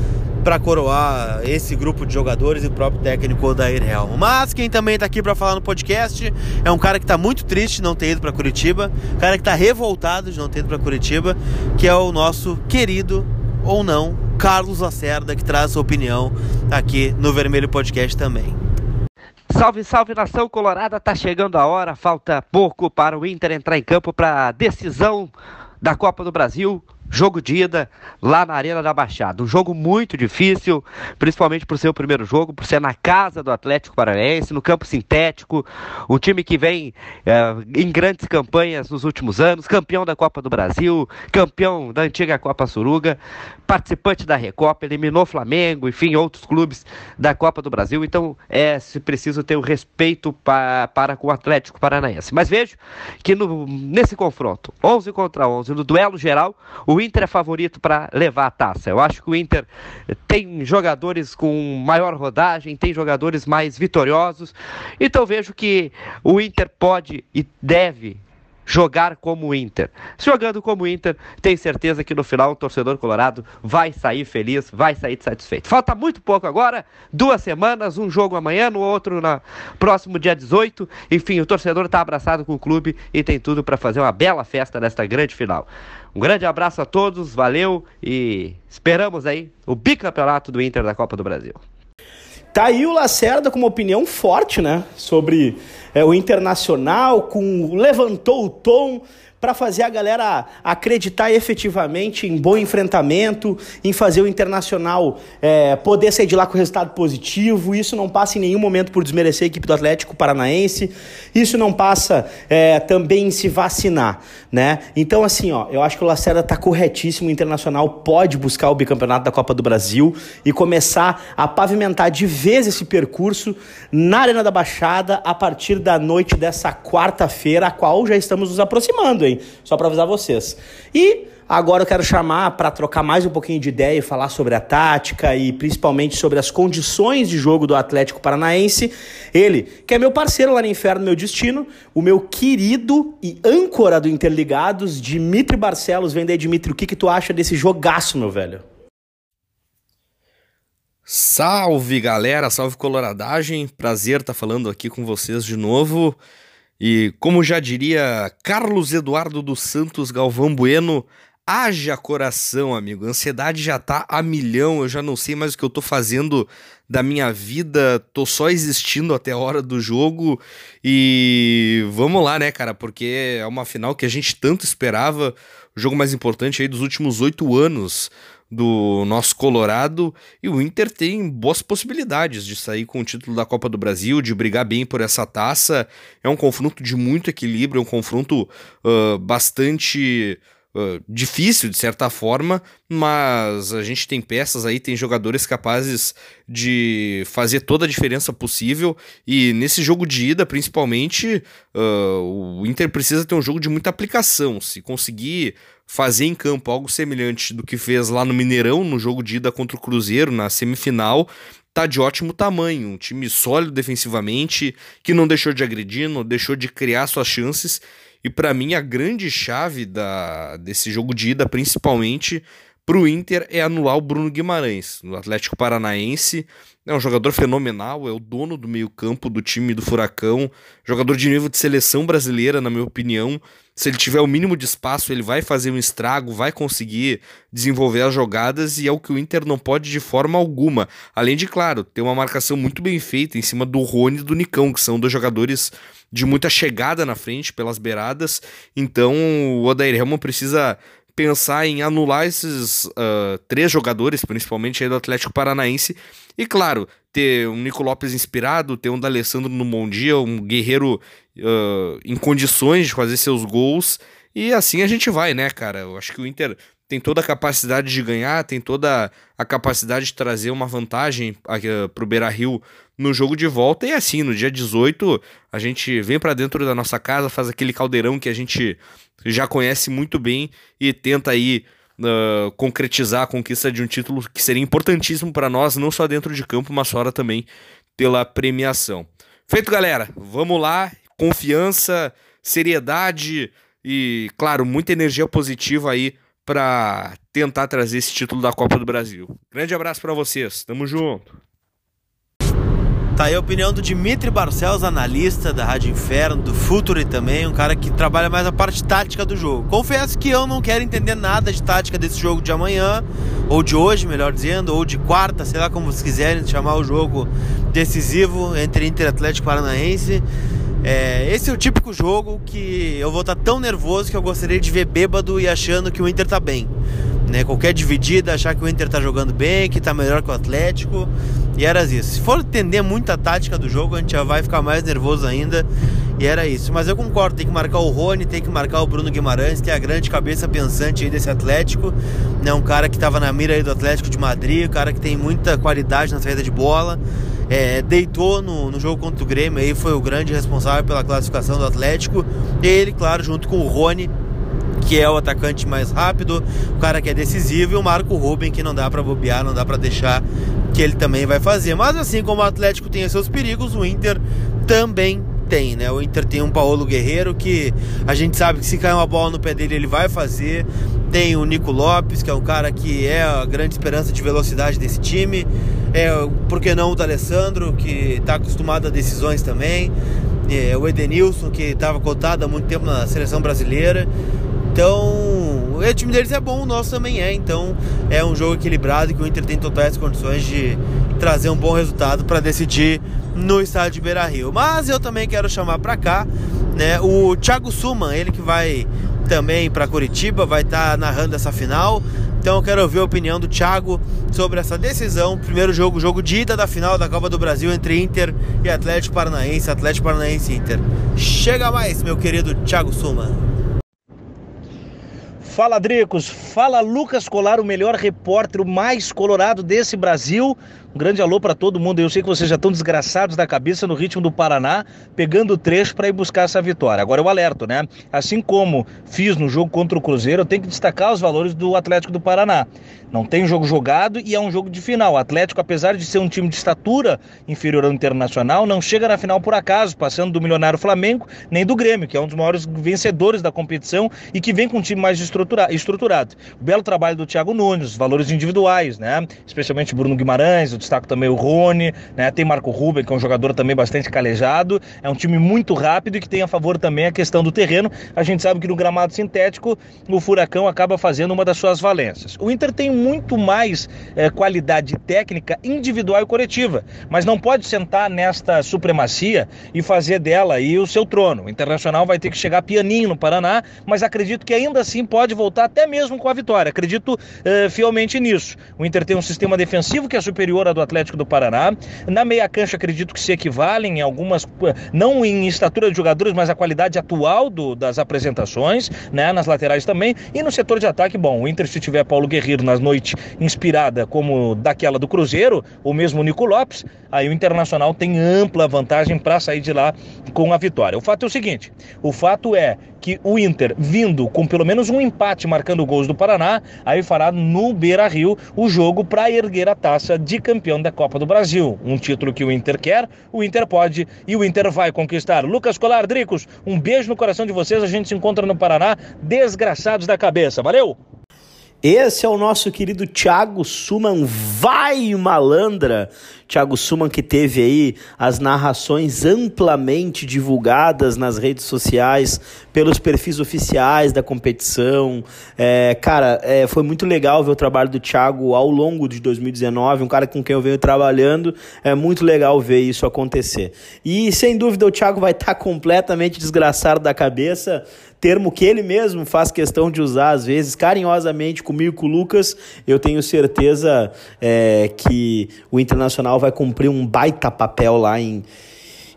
para coroar esse grupo de jogadores e o próprio técnico Odair Real. Mas quem também está aqui para falar no podcast é um cara que está muito triste de não ter ido para Curitiba, um cara que está revoltado de não ter ido para Curitiba, que é o nosso querido ou não Carlos Lacerda, que traz sua opinião aqui no Vermelho Podcast também. Salve, salve nação colorada, tá chegando a hora, falta pouco para o Inter entrar em campo para a decisão da Copa do Brasil jogo de ida lá na Arena da Baixada. Um jogo muito difícil, principalmente por ser o primeiro jogo, por ser na casa do Atlético Paranaense, no campo sintético. Um time que vem é, em grandes campanhas nos últimos anos, campeão da Copa do Brasil, campeão da antiga Copa Suruga, participante da Recopa, eliminou Flamengo, enfim, outros clubes da Copa do Brasil. Então é preciso ter o respeito pa, para com o Atlético Paranaense. Mas vejo que no, nesse confronto, 11 contra 11, no duelo geral, o Inter é favorito para levar a taça. Eu acho que o Inter tem jogadores com maior rodagem, tem jogadores mais vitoriosos. Então vejo que o Inter pode e deve jogar como o Inter. Jogando como o Inter, tem certeza que no final o torcedor colorado vai sair feliz, vai sair satisfeito. Falta muito pouco agora, duas semanas, um jogo amanhã, no outro na próximo dia 18. Enfim, o torcedor está abraçado com o clube e tem tudo para fazer uma bela festa nesta grande final. Um grande abraço a todos, valeu e esperamos aí o bicampeonato do Inter da Copa do Brasil. Tá aí o Lacerda com uma opinião forte, né? Sobre é, o Internacional, com levantou o tom, para fazer a galera acreditar efetivamente em bom enfrentamento, em fazer o Internacional é, poder sair de lá com resultado positivo. Isso não passa em nenhum momento por desmerecer a equipe do Atlético Paranaense. Isso não passa é, também em se vacinar, né? Então, assim, ó, eu acho que o Lacerda tá corretíssimo. O Internacional pode buscar o bicampeonato da Copa do Brasil e começar a pavimentar de vez esse percurso na Arena da Baixada a partir da noite dessa quarta-feira, a qual já estamos nos aproximando? Hein? Só para avisar vocês. E agora eu quero chamar para trocar mais um pouquinho de ideia e falar sobre a tática e principalmente sobre as condições de jogo do Atlético Paranaense. Ele, que é meu parceiro lá no Inferno Meu Destino, o meu querido e âncora do Interligados, Dimitri Barcelos. Vem daí, Dimitri, o que, que tu acha desse jogaço, meu velho? Salve galera, salve coloradagem, prazer estar tá falando aqui com vocês de novo. E como já diria Carlos Eduardo dos Santos Galvão Bueno, haja coração, amigo. A ansiedade já tá a milhão, eu já não sei mais o que eu tô fazendo da minha vida, tô só existindo até a hora do jogo. E vamos lá, né, cara? Porque é uma final que a gente tanto esperava, o jogo mais importante aí dos últimos oito anos do nosso Colorado e o Inter tem boas possibilidades de sair com o título da Copa do Brasil, de brigar bem por essa taça. É um confronto de muito equilíbrio, é um confronto uh, bastante Uh, difícil de certa forma, mas a gente tem peças aí, tem jogadores capazes de fazer toda a diferença possível. E nesse jogo de ida, principalmente, uh, o Inter precisa ter um jogo de muita aplicação. Se conseguir fazer em campo algo semelhante do que fez lá no Mineirão, no jogo de ida contra o Cruzeiro, na semifinal, tá de ótimo tamanho. Um time sólido defensivamente, que não deixou de agredir, não deixou de criar suas chances. E para mim, a grande chave da, desse jogo de ida, principalmente, para o Inter é anular o Bruno Guimarães. No Atlético Paranaense é um jogador fenomenal, é o dono do meio-campo do time do Furacão, jogador de nível de seleção brasileira, na minha opinião. Se ele tiver o mínimo de espaço, ele vai fazer um estrago, vai conseguir desenvolver as jogadas e é o que o Inter não pode de forma alguma. Além de, claro, ter uma marcação muito bem feita em cima do Rony e do Nicão, que são dois jogadores de muita chegada na frente pelas beiradas. Então o Odair Helman precisa pensar em anular esses uh, três jogadores, principalmente aí do Atlético Paranaense. E claro, ter um Nico Lopes inspirado, ter um D'Alessandro no bom dia, um guerreiro uh, em condições de fazer seus gols. E assim a gente vai, né, cara? Eu acho que o Inter tem toda a capacidade de ganhar, tem toda a capacidade de trazer uma vantagem uh, pro Beira Rio no jogo de volta. E assim, no dia 18, a gente vem para dentro da nossa casa, faz aquele caldeirão que a gente já conhece muito bem e tenta aí uh, concretizar a conquista de um título que seria importantíssimo para nós, não só dentro de campo, mas fora também pela premiação. Feito, galera. Vamos lá. Confiança, seriedade e, claro, muita energia positiva aí para tentar trazer esse título da Copa do Brasil. Grande abraço para vocês. Tamo junto. Tá aí a opinião do Dimitri Barcelos, analista da Rádio Inferno, do Futuri também, um cara que trabalha mais a parte tática do jogo. Confesso que eu não quero entender nada de tática desse jogo de amanhã, ou de hoje, melhor dizendo, ou de quarta, sei lá como vocês quiserem chamar o jogo decisivo entre Inter e Atlético Paranaense. É, esse é o típico jogo que eu vou estar tão nervoso que eu gostaria de ver bêbado e achando que o Inter tá bem. Né? Qualquer dividida, achar que o Inter tá jogando bem, que tá melhor que o Atlético. E era isso. Se for entender muito a tática do jogo, a gente já vai ficar mais nervoso ainda. E era isso. Mas eu concordo, tem que marcar o Rony, tem que marcar o Bruno Guimarães, que é a grande cabeça pensante aí desse Atlético. Né? Um cara que estava na mira aí do Atlético de Madrid, um cara que tem muita qualidade na saída de bola. É, deitou no, no jogo contra o Grêmio aí, foi o grande responsável pela classificação do Atlético. Ele, claro, junto com o Rony, que é o atacante mais rápido, o cara que é decisivo, e o Marco Ruben, que não dá para bobear, não dá para deixar que ele também vai fazer. Mas assim como o Atlético tem seus perigos, o Inter também tem, né? O Inter tem um Paulo Guerreiro que a gente sabe que se cair uma bola no pé dele ele vai fazer. Tem o Nico Lopes, que é um cara que é a grande esperança de velocidade desse time. É, por que não o D'Alessandro, que está acostumado a decisões também. É, o Edenilson, que estava cotado há muito tempo na seleção brasileira. Então, o time deles é bom, o nosso também é. Então, é um jogo equilibrado que o Inter tem totais condições de trazer um bom resultado para decidir no estádio de Beira Rio. Mas eu também quero chamar para cá né, o Thiago Suman, ele que vai também para Curitiba, vai estar tá narrando essa final. Então eu quero ouvir a opinião do Thiago sobre essa decisão. Primeiro jogo, jogo de ida da final da Copa do Brasil entre Inter e Atlético Paranaense, Atlético Paranaense Inter. Chega mais, meu querido Thiago Suman. Fala Dricos, fala Lucas Colar, o melhor repórter, o mais colorado desse Brasil. Um grande alô para todo mundo. Eu sei que vocês já estão desgraçados da cabeça no ritmo do Paraná, pegando o trecho para ir buscar essa vitória. Agora eu alerto, né? Assim como fiz no jogo contra o Cruzeiro, eu tenho que destacar os valores do Atlético do Paraná. Não tem jogo jogado e é um jogo de final. O Atlético, apesar de ser um time de estatura inferior ao internacional, não chega na final por acaso, passando do milionário Flamengo, nem do Grêmio, que é um dos maiores vencedores da competição e que vem com um time mais estruturado. O belo trabalho do Thiago Nunes, valores individuais, né? Especialmente Bruno Guimarães, destaco também o Rony, né? Tem Marco Ruben, que é um jogador também bastante calejado. É um time muito rápido e que tem a favor também a questão do terreno. A gente sabe que no gramado sintético o Furacão acaba fazendo uma das suas valências. O Inter tem muito mais é, qualidade técnica individual e coletiva, mas não pode sentar nesta supremacia e fazer dela aí o seu trono. O Internacional vai ter que chegar pianinho no Paraná, mas acredito que ainda assim pode voltar até mesmo com a vitória. Acredito é, fielmente nisso. O Inter tem um sistema defensivo que é superior do Atlético do Paraná. Na meia cancha, acredito que se equivalem em algumas, não em estatura de jogadores, mas a qualidade atual do, das apresentações, né? Nas laterais também. E no setor de ataque, bom, o Inter, se tiver Paulo Guerreiro nas noites inspirada como daquela do Cruzeiro, ou mesmo o Nico Lopes, aí o Internacional tem ampla vantagem para sair de lá com a vitória. O fato é o seguinte: o fato é que o Inter, vindo com pelo menos um empate marcando gols do Paraná, aí fará no Beira Rio o jogo para erguer a taça de campeão da Copa do Brasil. Um título que o Inter quer, o Inter pode e o Inter vai conquistar. Lucas Colar, Dricos, um beijo no coração de vocês. A gente se encontra no Paraná, desgraçados da cabeça. Valeu! Esse é o nosso querido Thiago Suman, vai malandra! Thiago Suman que teve aí as narrações amplamente divulgadas nas redes sociais, pelos perfis oficiais da competição. É, cara, é, foi muito legal ver o trabalho do Thiago ao longo de 2019, um cara com quem eu venho trabalhando. É muito legal ver isso acontecer. E sem dúvida o Thiago vai estar tá completamente desgraçado da cabeça termo que ele mesmo faz questão de usar às vezes carinhosamente comigo com o Lucas, eu tenho certeza é, que o Internacional vai cumprir um baita papel lá em,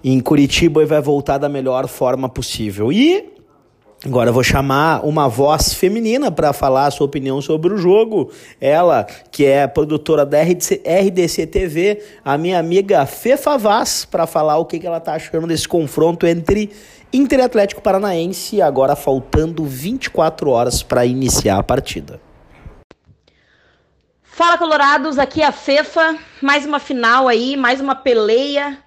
em Curitiba e vai voltar da melhor forma possível. E Agora eu vou chamar uma voz feminina para falar a sua opinião sobre o jogo. Ela, que é produtora da RDC, RDC TV, a minha amiga Fefa Vaz, para falar o que, que ela está achando desse confronto entre Inter Atlético Paranaense, agora faltando 24 horas para iniciar a partida. Fala Colorados, aqui é a Fefa, mais uma final aí, mais uma peleia.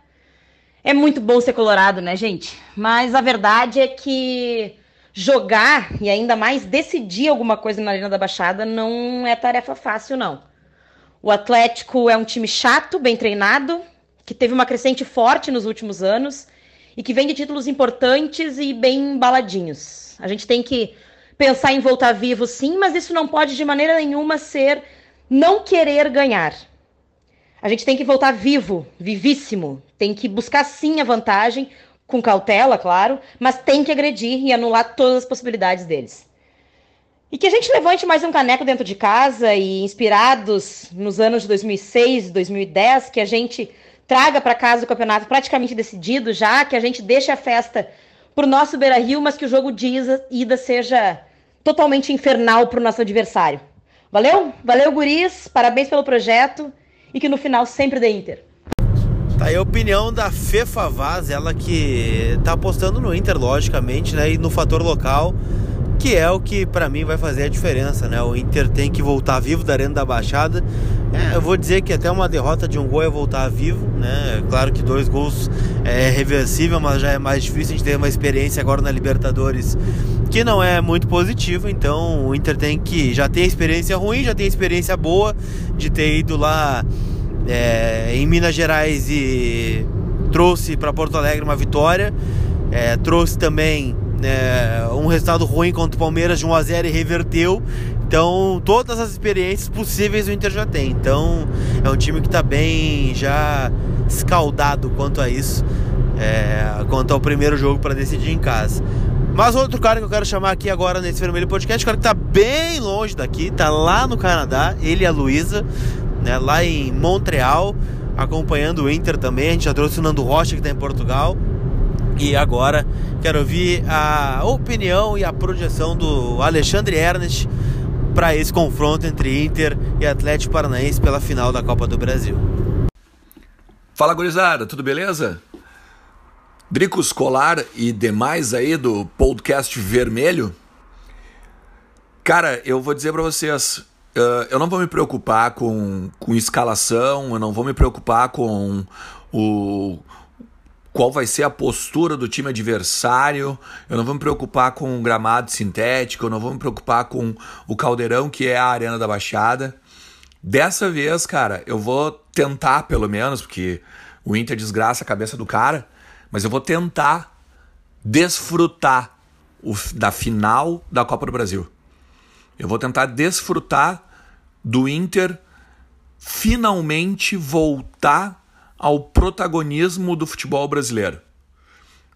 É muito bom ser colorado, né, gente? Mas a verdade é que jogar e ainda mais decidir alguma coisa na Arena da Baixada não é tarefa fácil, não. O Atlético é um time chato, bem treinado, que teve uma crescente forte nos últimos anos e que vem de títulos importantes e bem embaladinhos. A gente tem que pensar em voltar vivo, sim, mas isso não pode de maneira nenhuma ser não querer ganhar. A gente tem que voltar vivo, vivíssimo. Tem que buscar sim a vantagem, com cautela, claro, mas tem que agredir e anular todas as possibilidades deles. E que a gente levante mais um caneco dentro de casa e, inspirados nos anos de 2006 e 2010, que a gente traga para casa o campeonato praticamente decidido já, que a gente deixe a festa pro nosso Beira Rio, mas que o jogo de ida seja totalmente infernal pro nosso adversário. Valeu? Valeu, guris. Parabéns pelo projeto e que no final sempre dê Inter. Tá aí a opinião da Fefa Vaz, ela que tá apostando no Inter, logicamente, né? E no fator local, que é o que para mim vai fazer a diferença, né? O Inter tem que voltar vivo da Arena da Baixada. É, eu vou dizer que até uma derrota de um gol é voltar vivo, né? Claro que dois gols é reversível, mas já é mais difícil. A gente ter uma experiência agora na Libertadores que não é muito positiva, então o Inter tem que já tem experiência ruim, já tem experiência boa de ter ido lá é, em Minas Gerais e trouxe para Porto Alegre uma vitória, é, trouxe também é, um resultado ruim contra o Palmeiras de 1 a 0 e reverteu. Então, todas as experiências possíveis o Inter já tem. Então, é um time que está bem já escaldado quanto a isso, é, quanto ao primeiro jogo para decidir em casa. Mas outro cara que eu quero chamar aqui agora nesse Vermelho Podcast, cara que tá bem longe daqui, tá lá no Canadá, ele e a Luísa, né, lá em Montreal, acompanhando o Inter também. A gente já trouxe o Nando Rocha que tá em Portugal. E agora quero ouvir a opinião e a projeção do Alexandre Ernest para esse confronto entre Inter e Atlético Paranaense pela final da Copa do Brasil. Fala gurizada, tudo beleza? Drico Escolar e demais aí do podcast Vermelho. Cara, eu vou dizer para vocês, uh, eu não vou me preocupar com, com escalação, eu não vou me preocupar com o qual vai ser a postura do time adversário, eu não vou me preocupar com o gramado sintético, eu não vou me preocupar com o caldeirão que é a Arena da Baixada. Dessa vez, cara, eu vou tentar pelo menos, porque o Inter desgraça a cabeça do cara, mas eu vou tentar desfrutar o, da final da Copa do Brasil. Eu vou tentar desfrutar do Inter finalmente voltar ao protagonismo do futebol brasileiro.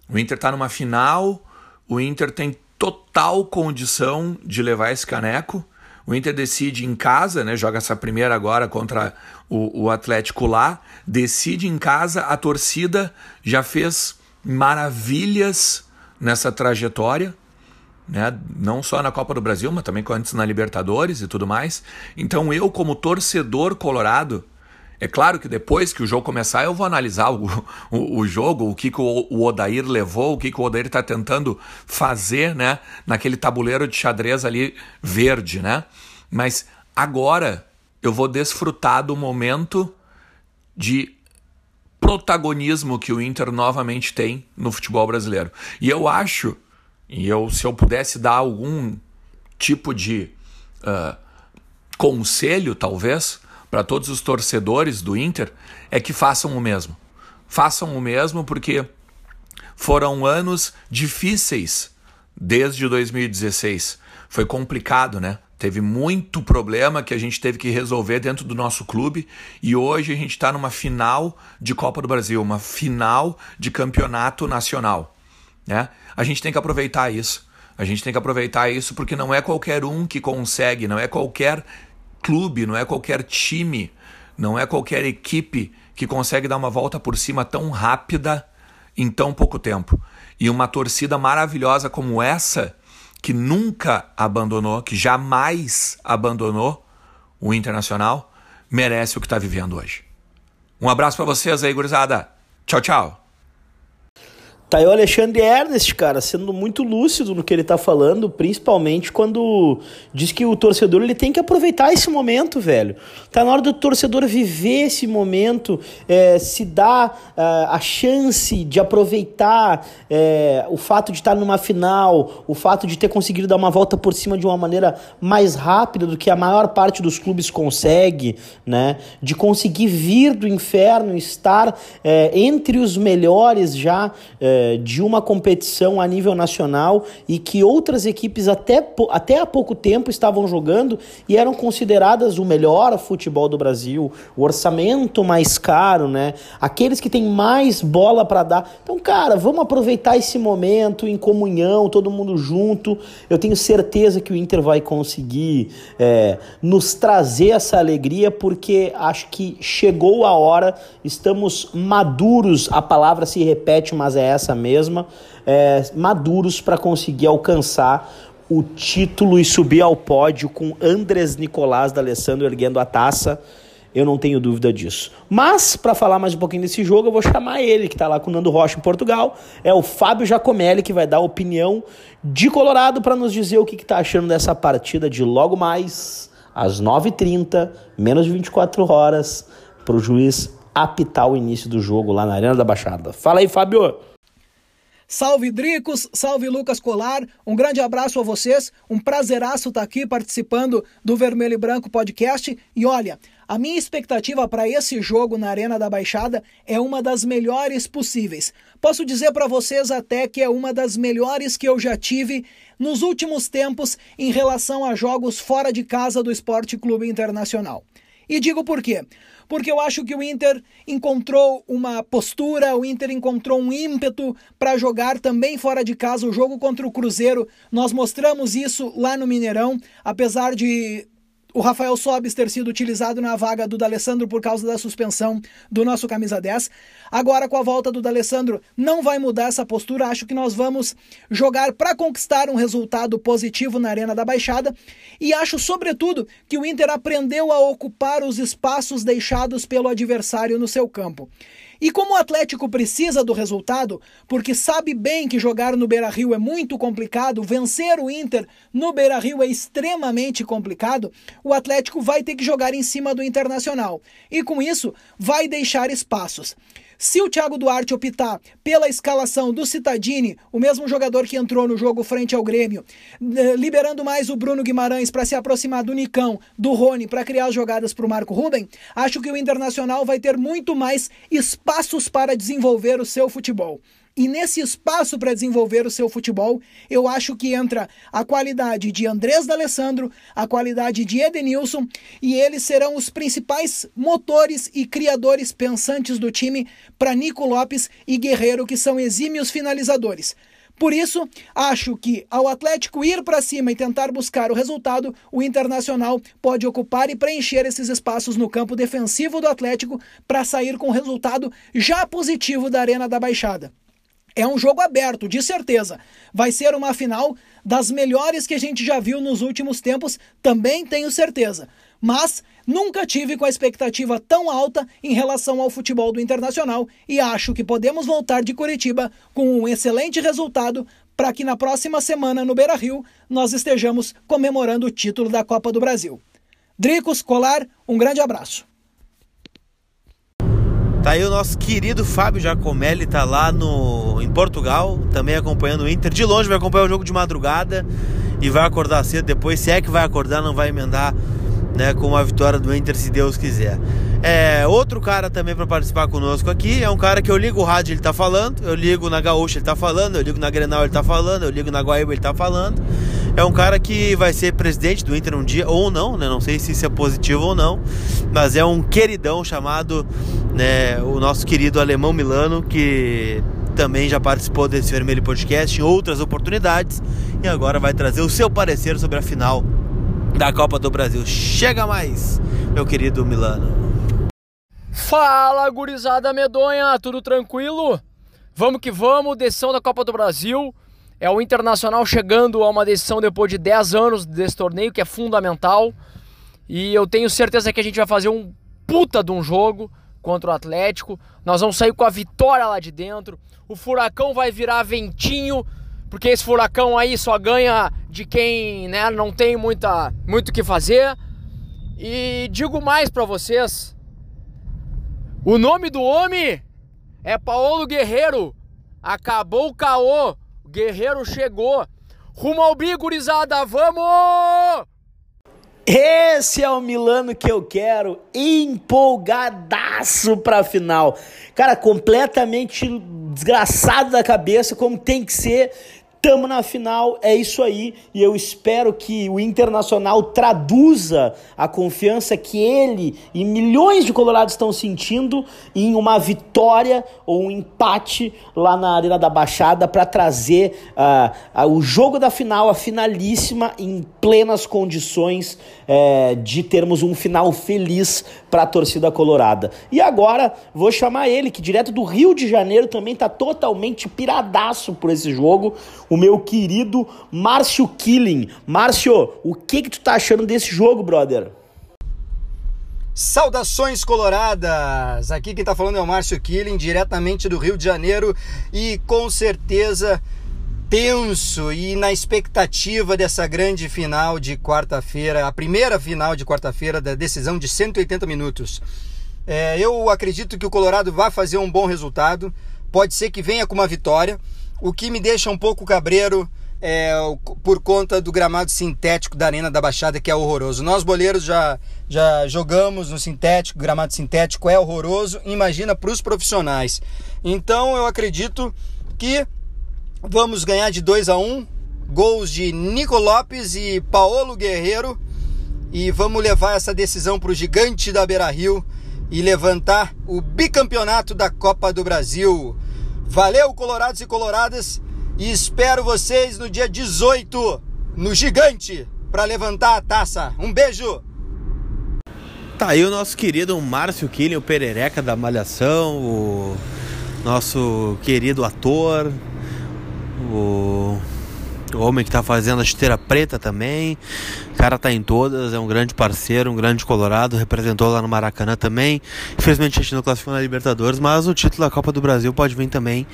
O Inter está numa final, o Inter tem total condição de levar esse caneco. O Inter decide em casa, né? Joga essa primeira agora contra o, o Atlético lá. Decide em casa, a torcida já fez maravilhas nessa trajetória. Né? Não só na Copa do Brasil, mas também antes na Libertadores e tudo mais. Então eu, como torcedor colorado, é claro que depois que o jogo começar, eu vou analisar o, o, o jogo, o que, que o, o, Odair levou, o que, que o Odair está tentando fazer, né? Naquele tabuleiro de xadrez ali verde, né? Mas agora eu vou desfrutar do momento de protagonismo que o Inter novamente tem no futebol brasileiro. E eu acho, e eu, se eu pudesse dar algum tipo de uh, conselho, talvez, para todos os torcedores do Inter é que façam o mesmo. Façam o mesmo porque foram anos difíceis desde 2016. Foi complicado, né? Teve muito problema que a gente teve que resolver dentro do nosso clube e hoje a gente está numa final de Copa do Brasil, uma final de campeonato nacional. Né? A gente tem que aproveitar isso. A gente tem que aproveitar isso porque não é qualquer um que consegue, não é qualquer clube, não é qualquer time, não é qualquer equipe que consegue dar uma volta por cima tão rápida em tão pouco tempo. E uma torcida maravilhosa como essa que nunca abandonou, que jamais abandonou o Internacional, merece o que está vivendo hoje. Um abraço para vocês aí, gurizada. Tchau, tchau. Tá aí o Alexandre Ernest, cara, sendo muito lúcido no que ele tá falando, principalmente quando diz que o torcedor ele tem que aproveitar esse momento, velho. Tá na hora do torcedor viver esse momento, é, se dar é, a chance de aproveitar é, o fato de estar numa final, o fato de ter conseguido dar uma volta por cima de uma maneira mais rápida do que a maior parte dos clubes consegue, né? De conseguir vir do inferno, estar é, entre os melhores já é, de uma competição a nível nacional e que outras equipes até, até há pouco tempo estavam jogando e eram consideradas o melhor futebol do Brasil, o orçamento mais caro, né? Aqueles que têm mais bola para dar. Então, cara, vamos aproveitar esse momento em comunhão, todo mundo junto. Eu tenho certeza que o Inter vai conseguir é, nos trazer essa alegria, porque acho que chegou a hora, estamos maduros, a palavra se repete, mas é essa mesma, é, maduros para conseguir alcançar o título e subir ao pódio com Andres Nicolás da Alessandro erguendo a taça. Eu não tenho dúvida disso. Mas, para falar mais um pouquinho desse jogo, eu vou chamar ele, que está lá com o Nando Rocha em Portugal. É o Fábio Jacomelli, que vai dar a opinião de Colorado para nos dizer o que está achando dessa partida de logo mais às 9h30, menos de 24 horas, para o juiz apitar o início do jogo lá na Arena da Baixada. Fala aí, Fábio! Salve Dricos, salve Lucas Colar, um grande abraço a vocês, um prazeraço estar aqui participando do Vermelho e Branco Podcast. E olha, a minha expectativa para esse jogo na Arena da Baixada é uma das melhores possíveis. Posso dizer para vocês até que é uma das melhores que eu já tive nos últimos tempos em relação a jogos fora de casa do Esporte Clube Internacional. E digo por quê? porque eu acho que o Inter encontrou uma postura, o Inter encontrou um ímpeto para jogar também fora de casa o jogo contra o Cruzeiro. Nós mostramos isso lá no Mineirão, apesar de o Rafael Sobis ter sido utilizado na vaga do D'Alessandro por causa da suspensão do nosso camisa 10. Agora com a volta do D'Alessandro não vai mudar essa postura, acho que nós vamos jogar para conquistar um resultado positivo na Arena da Baixada e acho sobretudo que o Inter aprendeu a ocupar os espaços deixados pelo adversário no seu campo. E como o Atlético precisa do resultado, porque sabe bem que jogar no Beira-Rio é muito complicado, vencer o Inter no Beira-Rio é extremamente complicado, o Atlético vai ter que jogar em cima do Internacional. E com isso, vai deixar espaços. Se o Thiago Duarte optar pela escalação do Citadini, o mesmo jogador que entrou no jogo frente ao Grêmio, eh, liberando mais o Bruno Guimarães para se aproximar do Nicão, do Rony, para criar as jogadas para o Marco Ruben, acho que o Internacional vai ter muito mais espaços para desenvolver o seu futebol. E nesse espaço para desenvolver o seu futebol, eu acho que entra a qualidade de Andrés D'Alessandro, a qualidade de Edenilson, e eles serão os principais motores e criadores pensantes do time para Nico Lopes e Guerreiro, que são exímios finalizadores. Por isso, acho que ao Atlético ir para cima e tentar buscar o resultado, o Internacional pode ocupar e preencher esses espaços no campo defensivo do Atlético para sair com resultado já positivo da Arena da Baixada. É um jogo aberto, de certeza. Vai ser uma final das melhores que a gente já viu nos últimos tempos, também tenho certeza. Mas nunca tive com a expectativa tão alta em relação ao futebol do Internacional e acho que podemos voltar de Curitiba com um excelente resultado para que na próxima semana no Beira Rio nós estejamos comemorando o título da Copa do Brasil. Dricos, Colar, um grande abraço. Tá aí o nosso querido Fábio Giacomelli, tá lá no, em Portugal, também acompanhando o Inter. De longe vai acompanhar o jogo de madrugada e vai acordar cedo depois. Se é que vai acordar, não vai emendar né, com a vitória do Inter, se Deus quiser. É, outro cara também para participar conosco aqui é um cara que eu ligo o rádio, ele tá falando, eu ligo na Gaúcha, ele tá falando, eu ligo na Grenal, ele tá falando, eu ligo na Guaíba, ele tá falando. É um cara que vai ser presidente do Inter um dia, ou não, né? Não sei se isso é positivo ou não, mas é um queridão chamado, né, o nosso querido alemão Milano, que também já participou desse Vermelho Podcast em outras oportunidades e agora vai trazer o seu parecer sobre a final da Copa do Brasil. Chega mais, meu querido Milano. Fala, gurizada medonha, tudo tranquilo? Vamos que vamos, decisão da Copa do Brasil. É o Internacional chegando a uma decisão depois de 10 anos desse torneio, que é fundamental. E eu tenho certeza que a gente vai fazer um puta de um jogo contra o Atlético. Nós vamos sair com a vitória lá de dentro. O furacão vai virar ventinho, porque esse furacão aí só ganha de quem né, não tem muita, muito o que fazer. E digo mais para vocês: o nome do homem é Paulo Guerreiro. Acabou o caô. Guerreiro chegou. Rumo ao bi, gurizada. Vamos! Esse é o Milano que eu quero, empolgadaço pra final. Cara, completamente desgraçado da cabeça, como tem que ser. Tamo na final, é isso aí, e eu espero que o Internacional traduza a confiança que ele e milhões de colorados estão sentindo em uma vitória ou um empate lá na Arena da Baixada para trazer uh, uh, o jogo da final, a finalíssima, em plenas condições uh, de termos um final feliz para a torcida colorada. E agora vou chamar ele, que direto do Rio de Janeiro também tá totalmente piradaço por esse jogo o meu querido Márcio Killing. Márcio, o que que tu tá achando desse jogo, brother? Saudações coloradas! Aqui quem tá falando é o Márcio Killing, diretamente do Rio de Janeiro e com certeza tenso e na expectativa dessa grande final de quarta-feira, a primeira final de quarta-feira da decisão de 180 minutos. É, eu acredito que o Colorado vai fazer um bom resultado, pode ser que venha com uma vitória. O que me deixa um pouco cabreiro é por conta do gramado sintético da Arena da Baixada, que é horroroso. Nós boleiros já, já jogamos no sintético, gramado sintético é horroroso, imagina para os profissionais. Então eu acredito que vamos ganhar de 2 a 1 um, gols de Nico Lopes e Paulo Guerreiro e vamos levar essa decisão para o gigante da Beira Rio e levantar o bicampeonato da Copa do Brasil. Valeu, colorados e coloradas, e espero vocês no dia 18 no Gigante para levantar a taça. Um beijo. Tá aí o nosso querido Márcio Killing, o perereca da Malhação, o nosso querido ator, o o homem que tá fazendo a chuteira preta também. O cara tá em todas, é um grande parceiro, um grande colorado, representou lá no Maracanã também. Infelizmente a gente não classificou na Libertadores, mas o título da Copa do Brasil pode vir também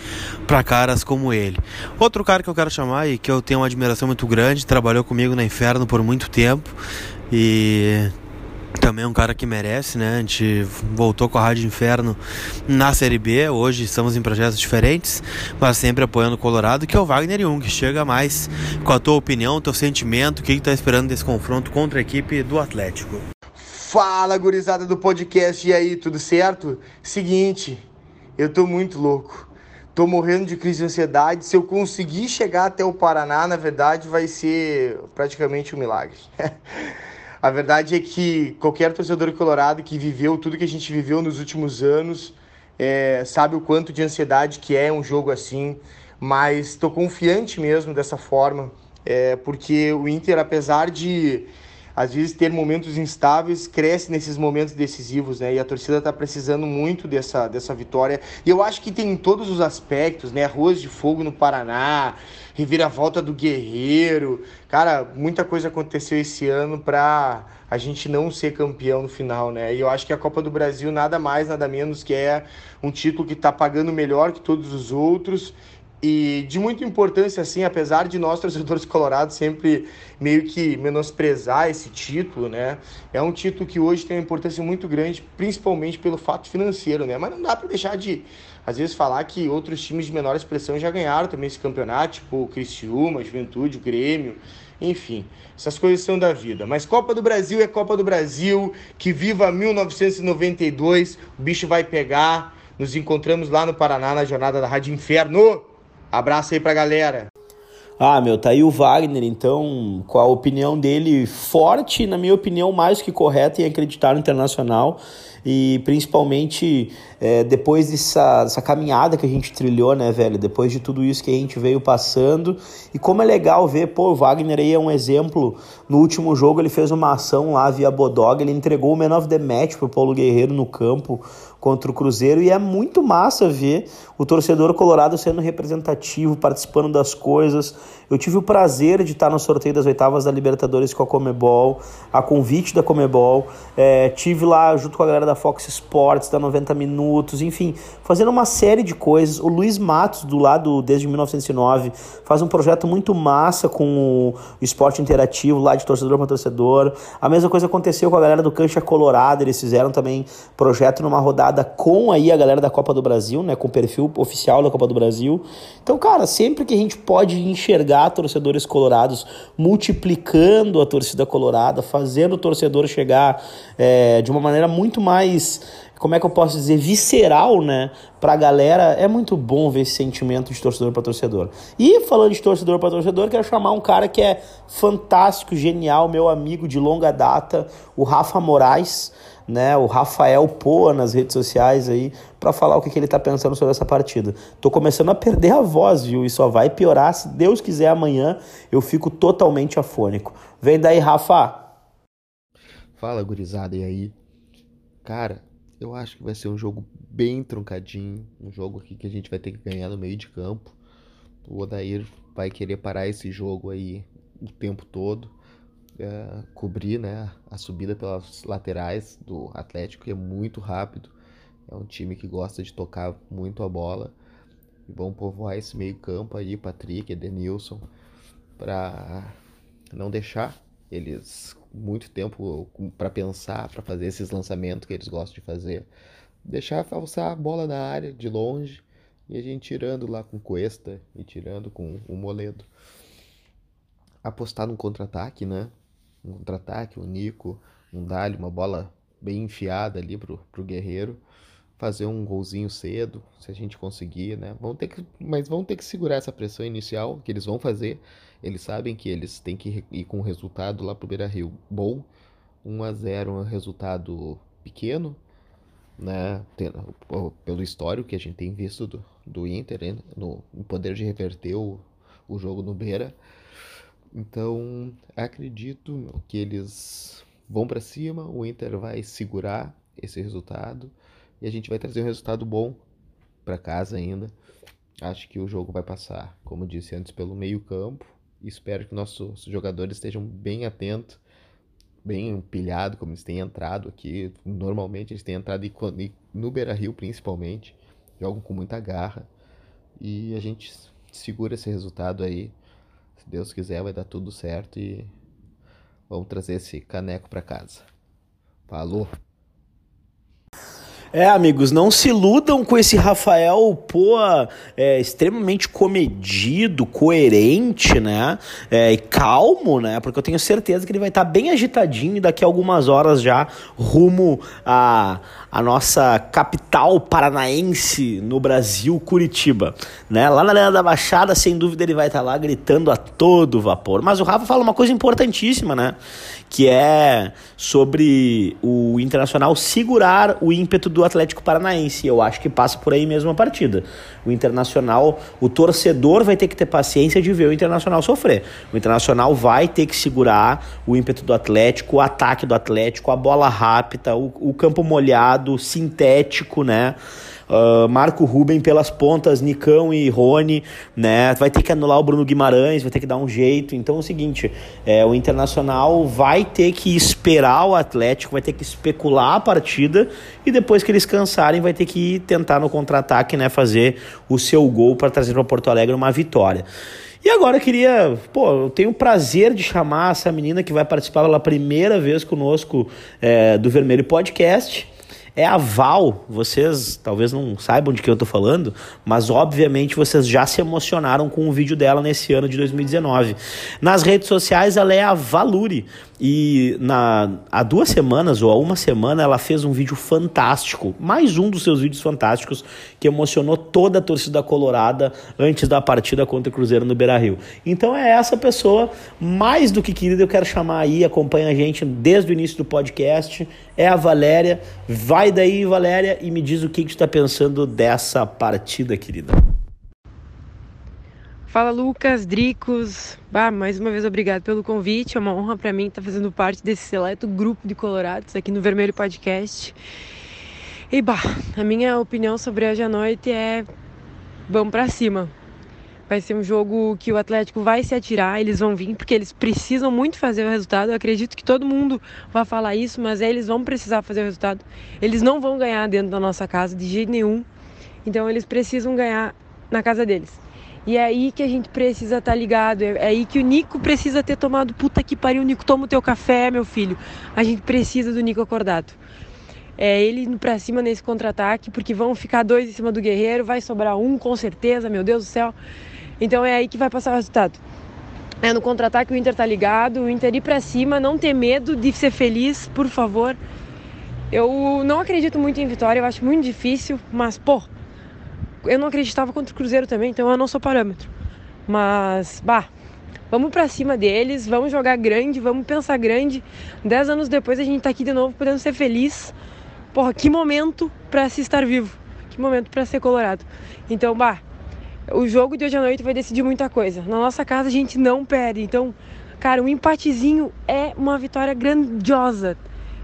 para caras como ele. Outro cara que eu quero chamar e que eu tenho uma admiração muito grande, trabalhou comigo na Inferno por muito tempo e também é um cara que merece, né? A gente voltou com a Rádio Inferno na Série B, hoje estamos em projetos diferentes, mas sempre apoiando o Colorado, que é o Wagner Jung. Chega mais com a tua opinião, teu sentimento, o que, que tá esperando desse confronto contra a equipe do Atlético. Fala, gurizada do podcast, e aí, tudo certo? Seguinte, eu tô muito louco. Tô morrendo de crise de ansiedade. Se eu conseguir chegar até o Paraná, na verdade, vai ser praticamente um milagre. A verdade é que qualquer torcedor colorado que viveu tudo que a gente viveu nos últimos anos é, sabe o quanto de ansiedade que é um jogo assim, mas estou confiante mesmo dessa forma, é, porque o Inter, apesar de às vezes ter momentos instáveis, cresce nesses momentos decisivos, né? E a torcida está precisando muito dessa, dessa vitória. E eu acho que tem em todos os aspectos, né? Arroz de fogo no Paraná, reviravolta do Guerreiro. Cara, muita coisa aconteceu esse ano para a gente não ser campeão no final, né? E eu acho que a Copa do Brasil nada mais, nada menos que é um título que está pagando melhor que todos os outros e de muita importância, assim, apesar de nós, torcedores colorados, sempre meio que menosprezar esse título, né? É um título que hoje tem uma importância muito grande, principalmente pelo fato financeiro, né? Mas não dá para deixar de às vezes falar que outros times de menor expressão já ganharam também esse campeonato, tipo o Criciúma, Juventude, o Grêmio, enfim. Essas coisas são da vida. Mas Copa do Brasil é Copa do Brasil, que viva 1992, o bicho vai pegar. Nos encontramos lá no Paraná na jornada da Rádio Inferno. Abraço aí pra galera. Ah, meu, tá aí o Wagner, então, com a opinião dele forte, na minha opinião, mais que correta em acreditar no Internacional e principalmente é, depois dessa, dessa caminhada que a gente trilhou, né, velho? Depois de tudo isso que a gente veio passando. E como é legal ver, pô, o Wagner aí é um exemplo. No último jogo ele fez uma ação lá via Bodog, ele entregou o Man of the Match pro Paulo Guerreiro no campo contra o Cruzeiro e é muito massa ver o torcedor colorado sendo representativo, participando das coisas. Eu tive o prazer de estar no sorteio das oitavas da Libertadores com a Comebol, a convite da Comebol. É, tive lá junto com a galera da Fox Sports, da 90 Minutos, enfim, fazendo uma série de coisas. O Luiz Matos, do lado desde 1909, faz um projeto muito massa com o esporte interativo lá de torcedor para torcedor. A mesma coisa aconteceu com a galera do Cancha Colorado, eles fizeram também projeto numa rodada com aí a galera da Copa do Brasil, né, com o perfil oficial da Copa do Brasil. Então, cara, sempre que a gente pode enxergar torcedores colorados multiplicando a torcida colorada, fazendo o torcedor chegar é, de uma maneira muito mais como é que eu posso dizer, visceral, né, pra galera, é muito bom ver esse sentimento de torcedor para torcedor. E falando de torcedor para torcedor, quero chamar um cara que é fantástico, genial, meu amigo de longa data, o Rafa Moraes né, o Rafael Poa nas redes sociais aí para falar o que, que ele tá pensando sobre essa partida. Tô começando a perder a voz, viu? E só vai piorar se Deus quiser amanhã eu fico totalmente afônico. Vem daí, Rafa. Fala, gurizada, e aí? Cara, eu acho que vai ser um jogo bem truncadinho, um jogo aqui que a gente vai ter que ganhar no meio de campo. O Odair vai querer parar esse jogo aí o tempo todo é, cobrir né, a subida pelas laterais do Atlético, que é muito rápido. É um time que gosta de tocar muito a bola. E vão povoar esse meio campo aí, Patrick, Edenilson, para não deixar eles muito tempo para pensar, para fazer esses lançamentos que eles gostam de fazer. Deixar falsar a bola na área de longe e a gente tirando lá com Cuesta e tirando com o Moledo. Apostar no contra-ataque, né? Um contra-ataque, um Nico, um Dali, uma bola bem enfiada ali pro, pro Guerreiro, fazer um golzinho cedo, se a gente conseguir, né? Vão ter que, mas vão ter que segurar essa pressão inicial que eles vão fazer. Eles sabem que eles têm que ir com o resultado lá pro Beira-Rio bom. 1 a 0 um resultado pequeno, né? Pelo histórico que a gente tem visto do, do Inter, no, no poder de reverter o, o jogo no Beira. Então, acredito que eles vão para cima, o Inter vai segurar esse resultado e a gente vai trazer um resultado bom para casa ainda. Acho que o jogo vai passar, como disse antes, pelo meio-campo. Espero que nossos jogadores estejam bem atentos, bem empilhados, como eles têm entrado aqui. Normalmente eles têm entrado no Beira Rio, principalmente. Jogam com muita garra. E a gente segura esse resultado aí. Deus quiser, vai dar tudo certo e vamos trazer esse caneco para casa. Falou! É, amigos, não se iludam com esse Rafael, pô, é, extremamente comedido, coerente, né? É, e calmo, né? Porque eu tenho certeza que ele vai estar tá bem agitadinho daqui a algumas horas já rumo a, a nossa capital paranaense no Brasil, Curitiba, né? Lá na Arena da Baixada, sem dúvida, ele vai estar tá lá gritando a todo vapor. Mas o Rafa fala uma coisa importantíssima, né? Que é sobre o Internacional segurar o ímpeto do Atlético Paranaense. Eu acho que passa por aí mesmo a partida. O Internacional, o torcedor vai ter que ter paciência de ver o Internacional sofrer. O Internacional vai ter que segurar o ímpeto do Atlético, o ataque do Atlético, a bola rápida, o, o campo molhado, sintético, né? Uh, Marco Ruben pelas pontas, Nicão e Rony, né? Vai ter que anular o Bruno Guimarães, vai ter que dar um jeito. Então é o seguinte: é, o Internacional vai ter que esperar o Atlético, vai ter que especular a partida e depois que eles cansarem, vai ter que tentar no contra-ataque, né? Fazer o seu gol para trazer para Porto Alegre uma vitória. E agora eu queria, pô, eu tenho o prazer de chamar essa menina que vai participar pela primeira vez conosco é, do Vermelho Podcast é aval. Vocês talvez não saibam de quem eu tô falando, mas obviamente vocês já se emocionaram com o vídeo dela nesse ano de 2019. Nas redes sociais ela é a Valuri. E na, há duas semanas ou há uma semana ela fez um vídeo fantástico, mais um dos seus vídeos fantásticos, que emocionou toda a torcida colorada antes da partida contra o Cruzeiro no Beira Rio. Então é essa pessoa, mais do que querida, eu quero chamar aí, acompanha a gente desde o início do podcast, é a Valéria. Vai daí, Valéria, e me diz o que, tu está pensando dessa partida, querida. Fala Lucas, Dricos. Bah, mais uma vez obrigado pelo convite. É uma honra para mim estar fazendo parte desse seleto grupo de colorados aqui no Vermelho Podcast. E bah, a minha opinião sobre hoje à noite é vamos para cima. Vai ser um jogo que o Atlético vai se atirar, eles vão vir porque eles precisam muito fazer o resultado. Eu acredito que todo mundo vai falar isso, mas eles vão precisar fazer o resultado. Eles não vão ganhar dentro da nossa casa de jeito nenhum. Então eles precisam ganhar na casa deles. E é aí que a gente precisa estar tá ligado. É, é aí que o Nico precisa ter tomado. Puta que pariu, Nico, toma o teu café, meu filho. A gente precisa do Nico acordado. É ele indo pra cima nesse contra-ataque, porque vão ficar dois em cima do Guerreiro, vai sobrar um com certeza, meu Deus do céu. Então é aí que vai passar o resultado. É no contra-ataque o Inter tá ligado, o Inter ir pra cima, não ter medo de ser feliz, por favor. Eu não acredito muito em vitória, eu acho muito difícil, mas, pô, eu não acreditava contra o Cruzeiro também, então eu não sou parâmetro. Mas, bah, vamos para cima deles, vamos jogar grande, vamos pensar grande. Dez anos depois a gente tá aqui de novo podendo ser feliz. Porra, que momento para se estar vivo. Que momento para ser colorado. Então, bah, o jogo de hoje à noite vai decidir muita coisa. Na nossa casa a gente não perde. Então, cara, um empatezinho é uma vitória grandiosa.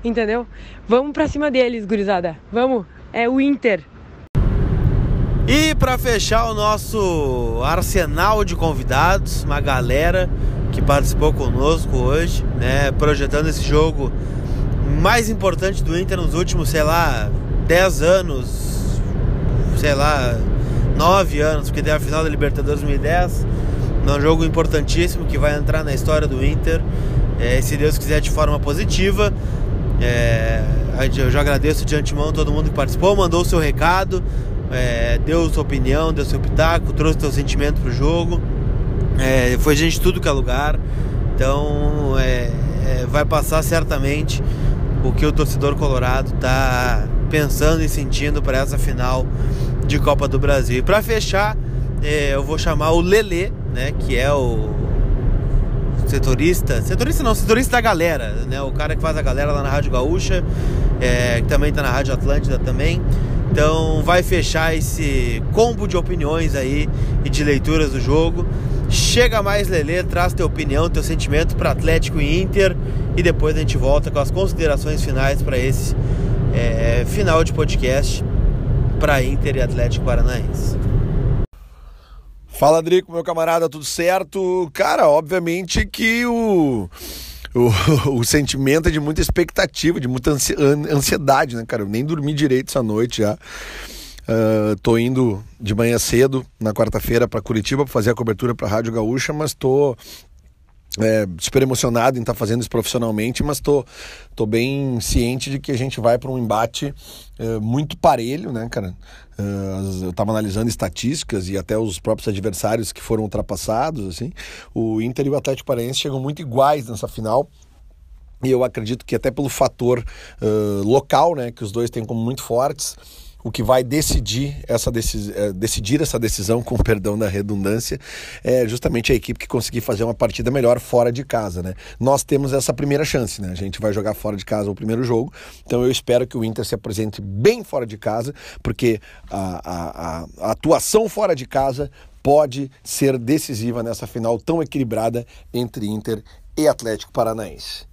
Entendeu? Vamos para cima deles, gurizada. Vamos. É o Inter. E para fechar o nosso arsenal de convidados, uma galera que participou conosco hoje, né, projetando esse jogo mais importante do Inter nos últimos, sei lá, 10 anos, sei lá, 9 anos, porque tem a final da Libertadores 2010, um jogo importantíssimo que vai entrar na história do Inter, é, se Deus quiser de forma positiva. É, eu já agradeço de antemão todo mundo que participou, mandou o seu recado é, deu sua opinião, deu seu pitaco, trouxe seu sentimento pro jogo. É, foi gente de tudo que é lugar. Então é, é, vai passar certamente o que o torcedor colorado tá pensando e sentindo para essa final de Copa do Brasil. E para fechar, é, eu vou chamar o Lelê, né, que é o setorista, setorista não, setorista da galera, né, o cara que faz a galera lá na Rádio Gaúcha, é, que também tá na Rádio Atlântida também. Então vai fechar esse combo de opiniões aí e de leituras do jogo. Chega mais, Lele, traz tua opinião, teu sentimento para Atlético e Inter e depois a gente volta com as considerações finais para esse é, final de podcast para Inter e Atlético Paranaense. Fala, Drico, meu camarada, tudo certo? Cara, obviamente que o o, o sentimento é de muita expectativa, de muita ansiedade, né, cara? Eu nem dormi direito essa noite já. Uh, tô indo de manhã cedo, na quarta-feira, para Curitiba, para fazer a cobertura para a Rádio Gaúcha, mas tô é, super emocionado em estar tá fazendo isso profissionalmente, mas tô, tô bem ciente de que a gente vai para um embate é, muito parelho, né, cara? Uh, eu estava analisando estatísticas e até os próprios adversários que foram ultrapassados, assim. O Inter e o Atlético Paranaense chegam muito iguais nessa final. E eu acredito que até pelo fator uh, local, né, que os dois têm como muito fortes, o que vai decidir essa, eh, decidir essa decisão, com perdão da redundância, é justamente a equipe que conseguir fazer uma partida melhor fora de casa. Né? Nós temos essa primeira chance, né? a gente vai jogar fora de casa o primeiro jogo, então eu espero que o Inter se apresente bem fora de casa, porque a, a, a atuação fora de casa pode ser decisiva nessa final tão equilibrada entre Inter e Atlético Paranaense.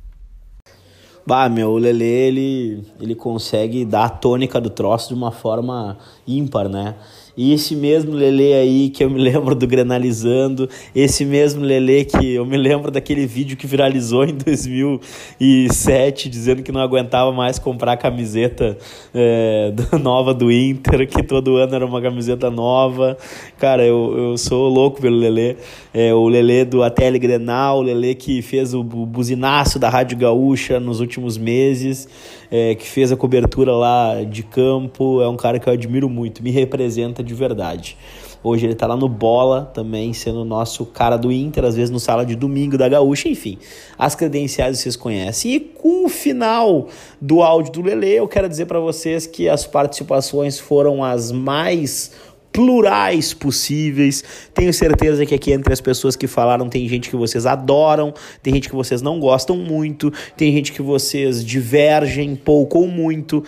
Bah, meu, o Lele, ele, ele consegue dar a tônica do troço de uma forma ímpar, né? E esse mesmo Lele aí que eu me lembro do Grenalizando, esse mesmo Lele que eu me lembro daquele vídeo que viralizou em 2007, dizendo que não aguentava mais comprar camiseta é, nova do Inter, que todo ano era uma camiseta nova. Cara, eu, eu sou louco pelo Lele. É, o Lele do ATL Grenal, o Lele que fez o buzinaço da Rádio Gaúcha nos últimos meses é, que fez a cobertura lá de campo, é um cara que eu admiro muito, me representa de verdade. Hoje ele tá lá no Bola também, sendo o nosso cara do Inter, às vezes no sala de domingo da Gaúcha, enfim. As credenciais vocês conhecem. E com o final do áudio do Lele, eu quero dizer para vocês que as participações foram as mais plurais possíveis. Tenho certeza que aqui entre as pessoas que falaram tem gente que vocês adoram, tem gente que vocês não gostam muito, tem gente que vocês divergem pouco ou muito,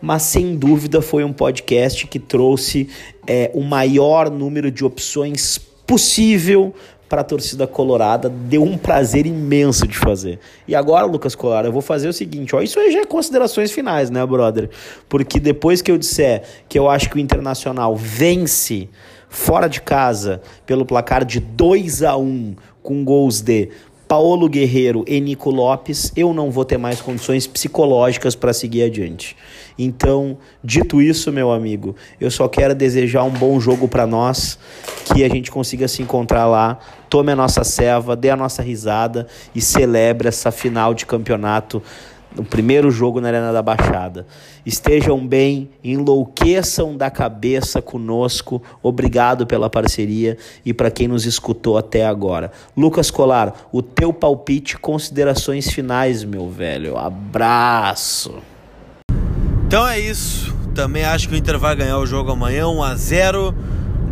mas sem dúvida foi um podcast que trouxe é, o maior número de opções possível para a torcida colorada, deu um prazer imenso de fazer. E agora, Lucas Colar, eu vou fazer o seguinte, ó, isso aí já é considerações finais, né, brother? Porque depois que eu disser que eu acho que o Internacional vence fora de casa pelo placar de 2 a 1 com gols de Paulo Guerreiro e Nico Lopes, eu não vou ter mais condições psicológicas para seguir adiante. Então, dito isso, meu amigo, eu só quero desejar um bom jogo para nós, que a gente consiga se encontrar lá, tome a nossa ceva, dê a nossa risada e celebre essa final de campeonato no primeiro jogo na Arena da Baixada. Estejam bem, enlouqueçam da cabeça conosco. Obrigado pela parceria e para quem nos escutou até agora. Lucas Colar, o teu palpite, considerações finais, meu velho. Abraço. Então é isso. Também acho que o Inter vai ganhar o jogo amanhã, 1 a 0.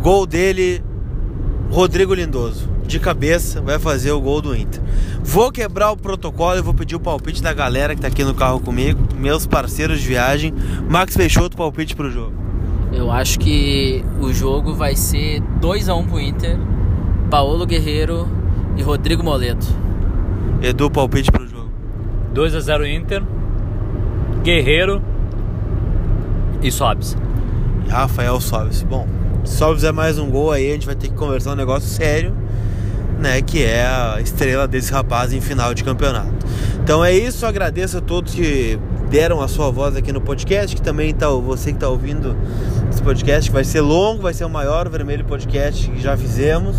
Gol dele, Rodrigo Lindoso. De cabeça, vai fazer o gol do Inter. Vou quebrar o protocolo e vou pedir o palpite da galera que tá aqui no carro comigo, meus parceiros de viagem. Max Peixoto, palpite pro jogo. Eu acho que o jogo vai ser 2 a 1 pro Inter. Paulo Guerreiro e Rodrigo Moleto. Edu, palpite pro jogo. 2 a 0 Inter. Guerreiro e Sobs. Rafael Sobs. Bom, Sobs é mais um gol aí, a gente vai ter que conversar um negócio sério, né? Que é a estrela desse rapaz em final de campeonato. Então é isso, agradeço a todos que deram a sua voz aqui no podcast, que também tá você que está ouvindo esse podcast, que vai ser longo, vai ser o maior vermelho podcast que já fizemos.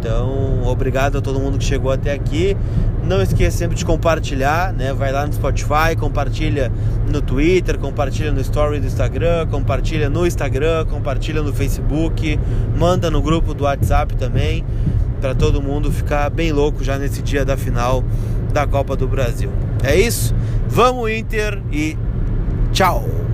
Então, obrigado a todo mundo que chegou até aqui. Não esqueça sempre de compartilhar, né? Vai lá no Spotify, compartilha no Twitter, compartilha no Story do Instagram, compartilha no Instagram, compartilha no Facebook, manda no grupo do WhatsApp também, para todo mundo ficar bem louco já nesse dia da final da Copa do Brasil. É isso? Vamos Inter e tchau.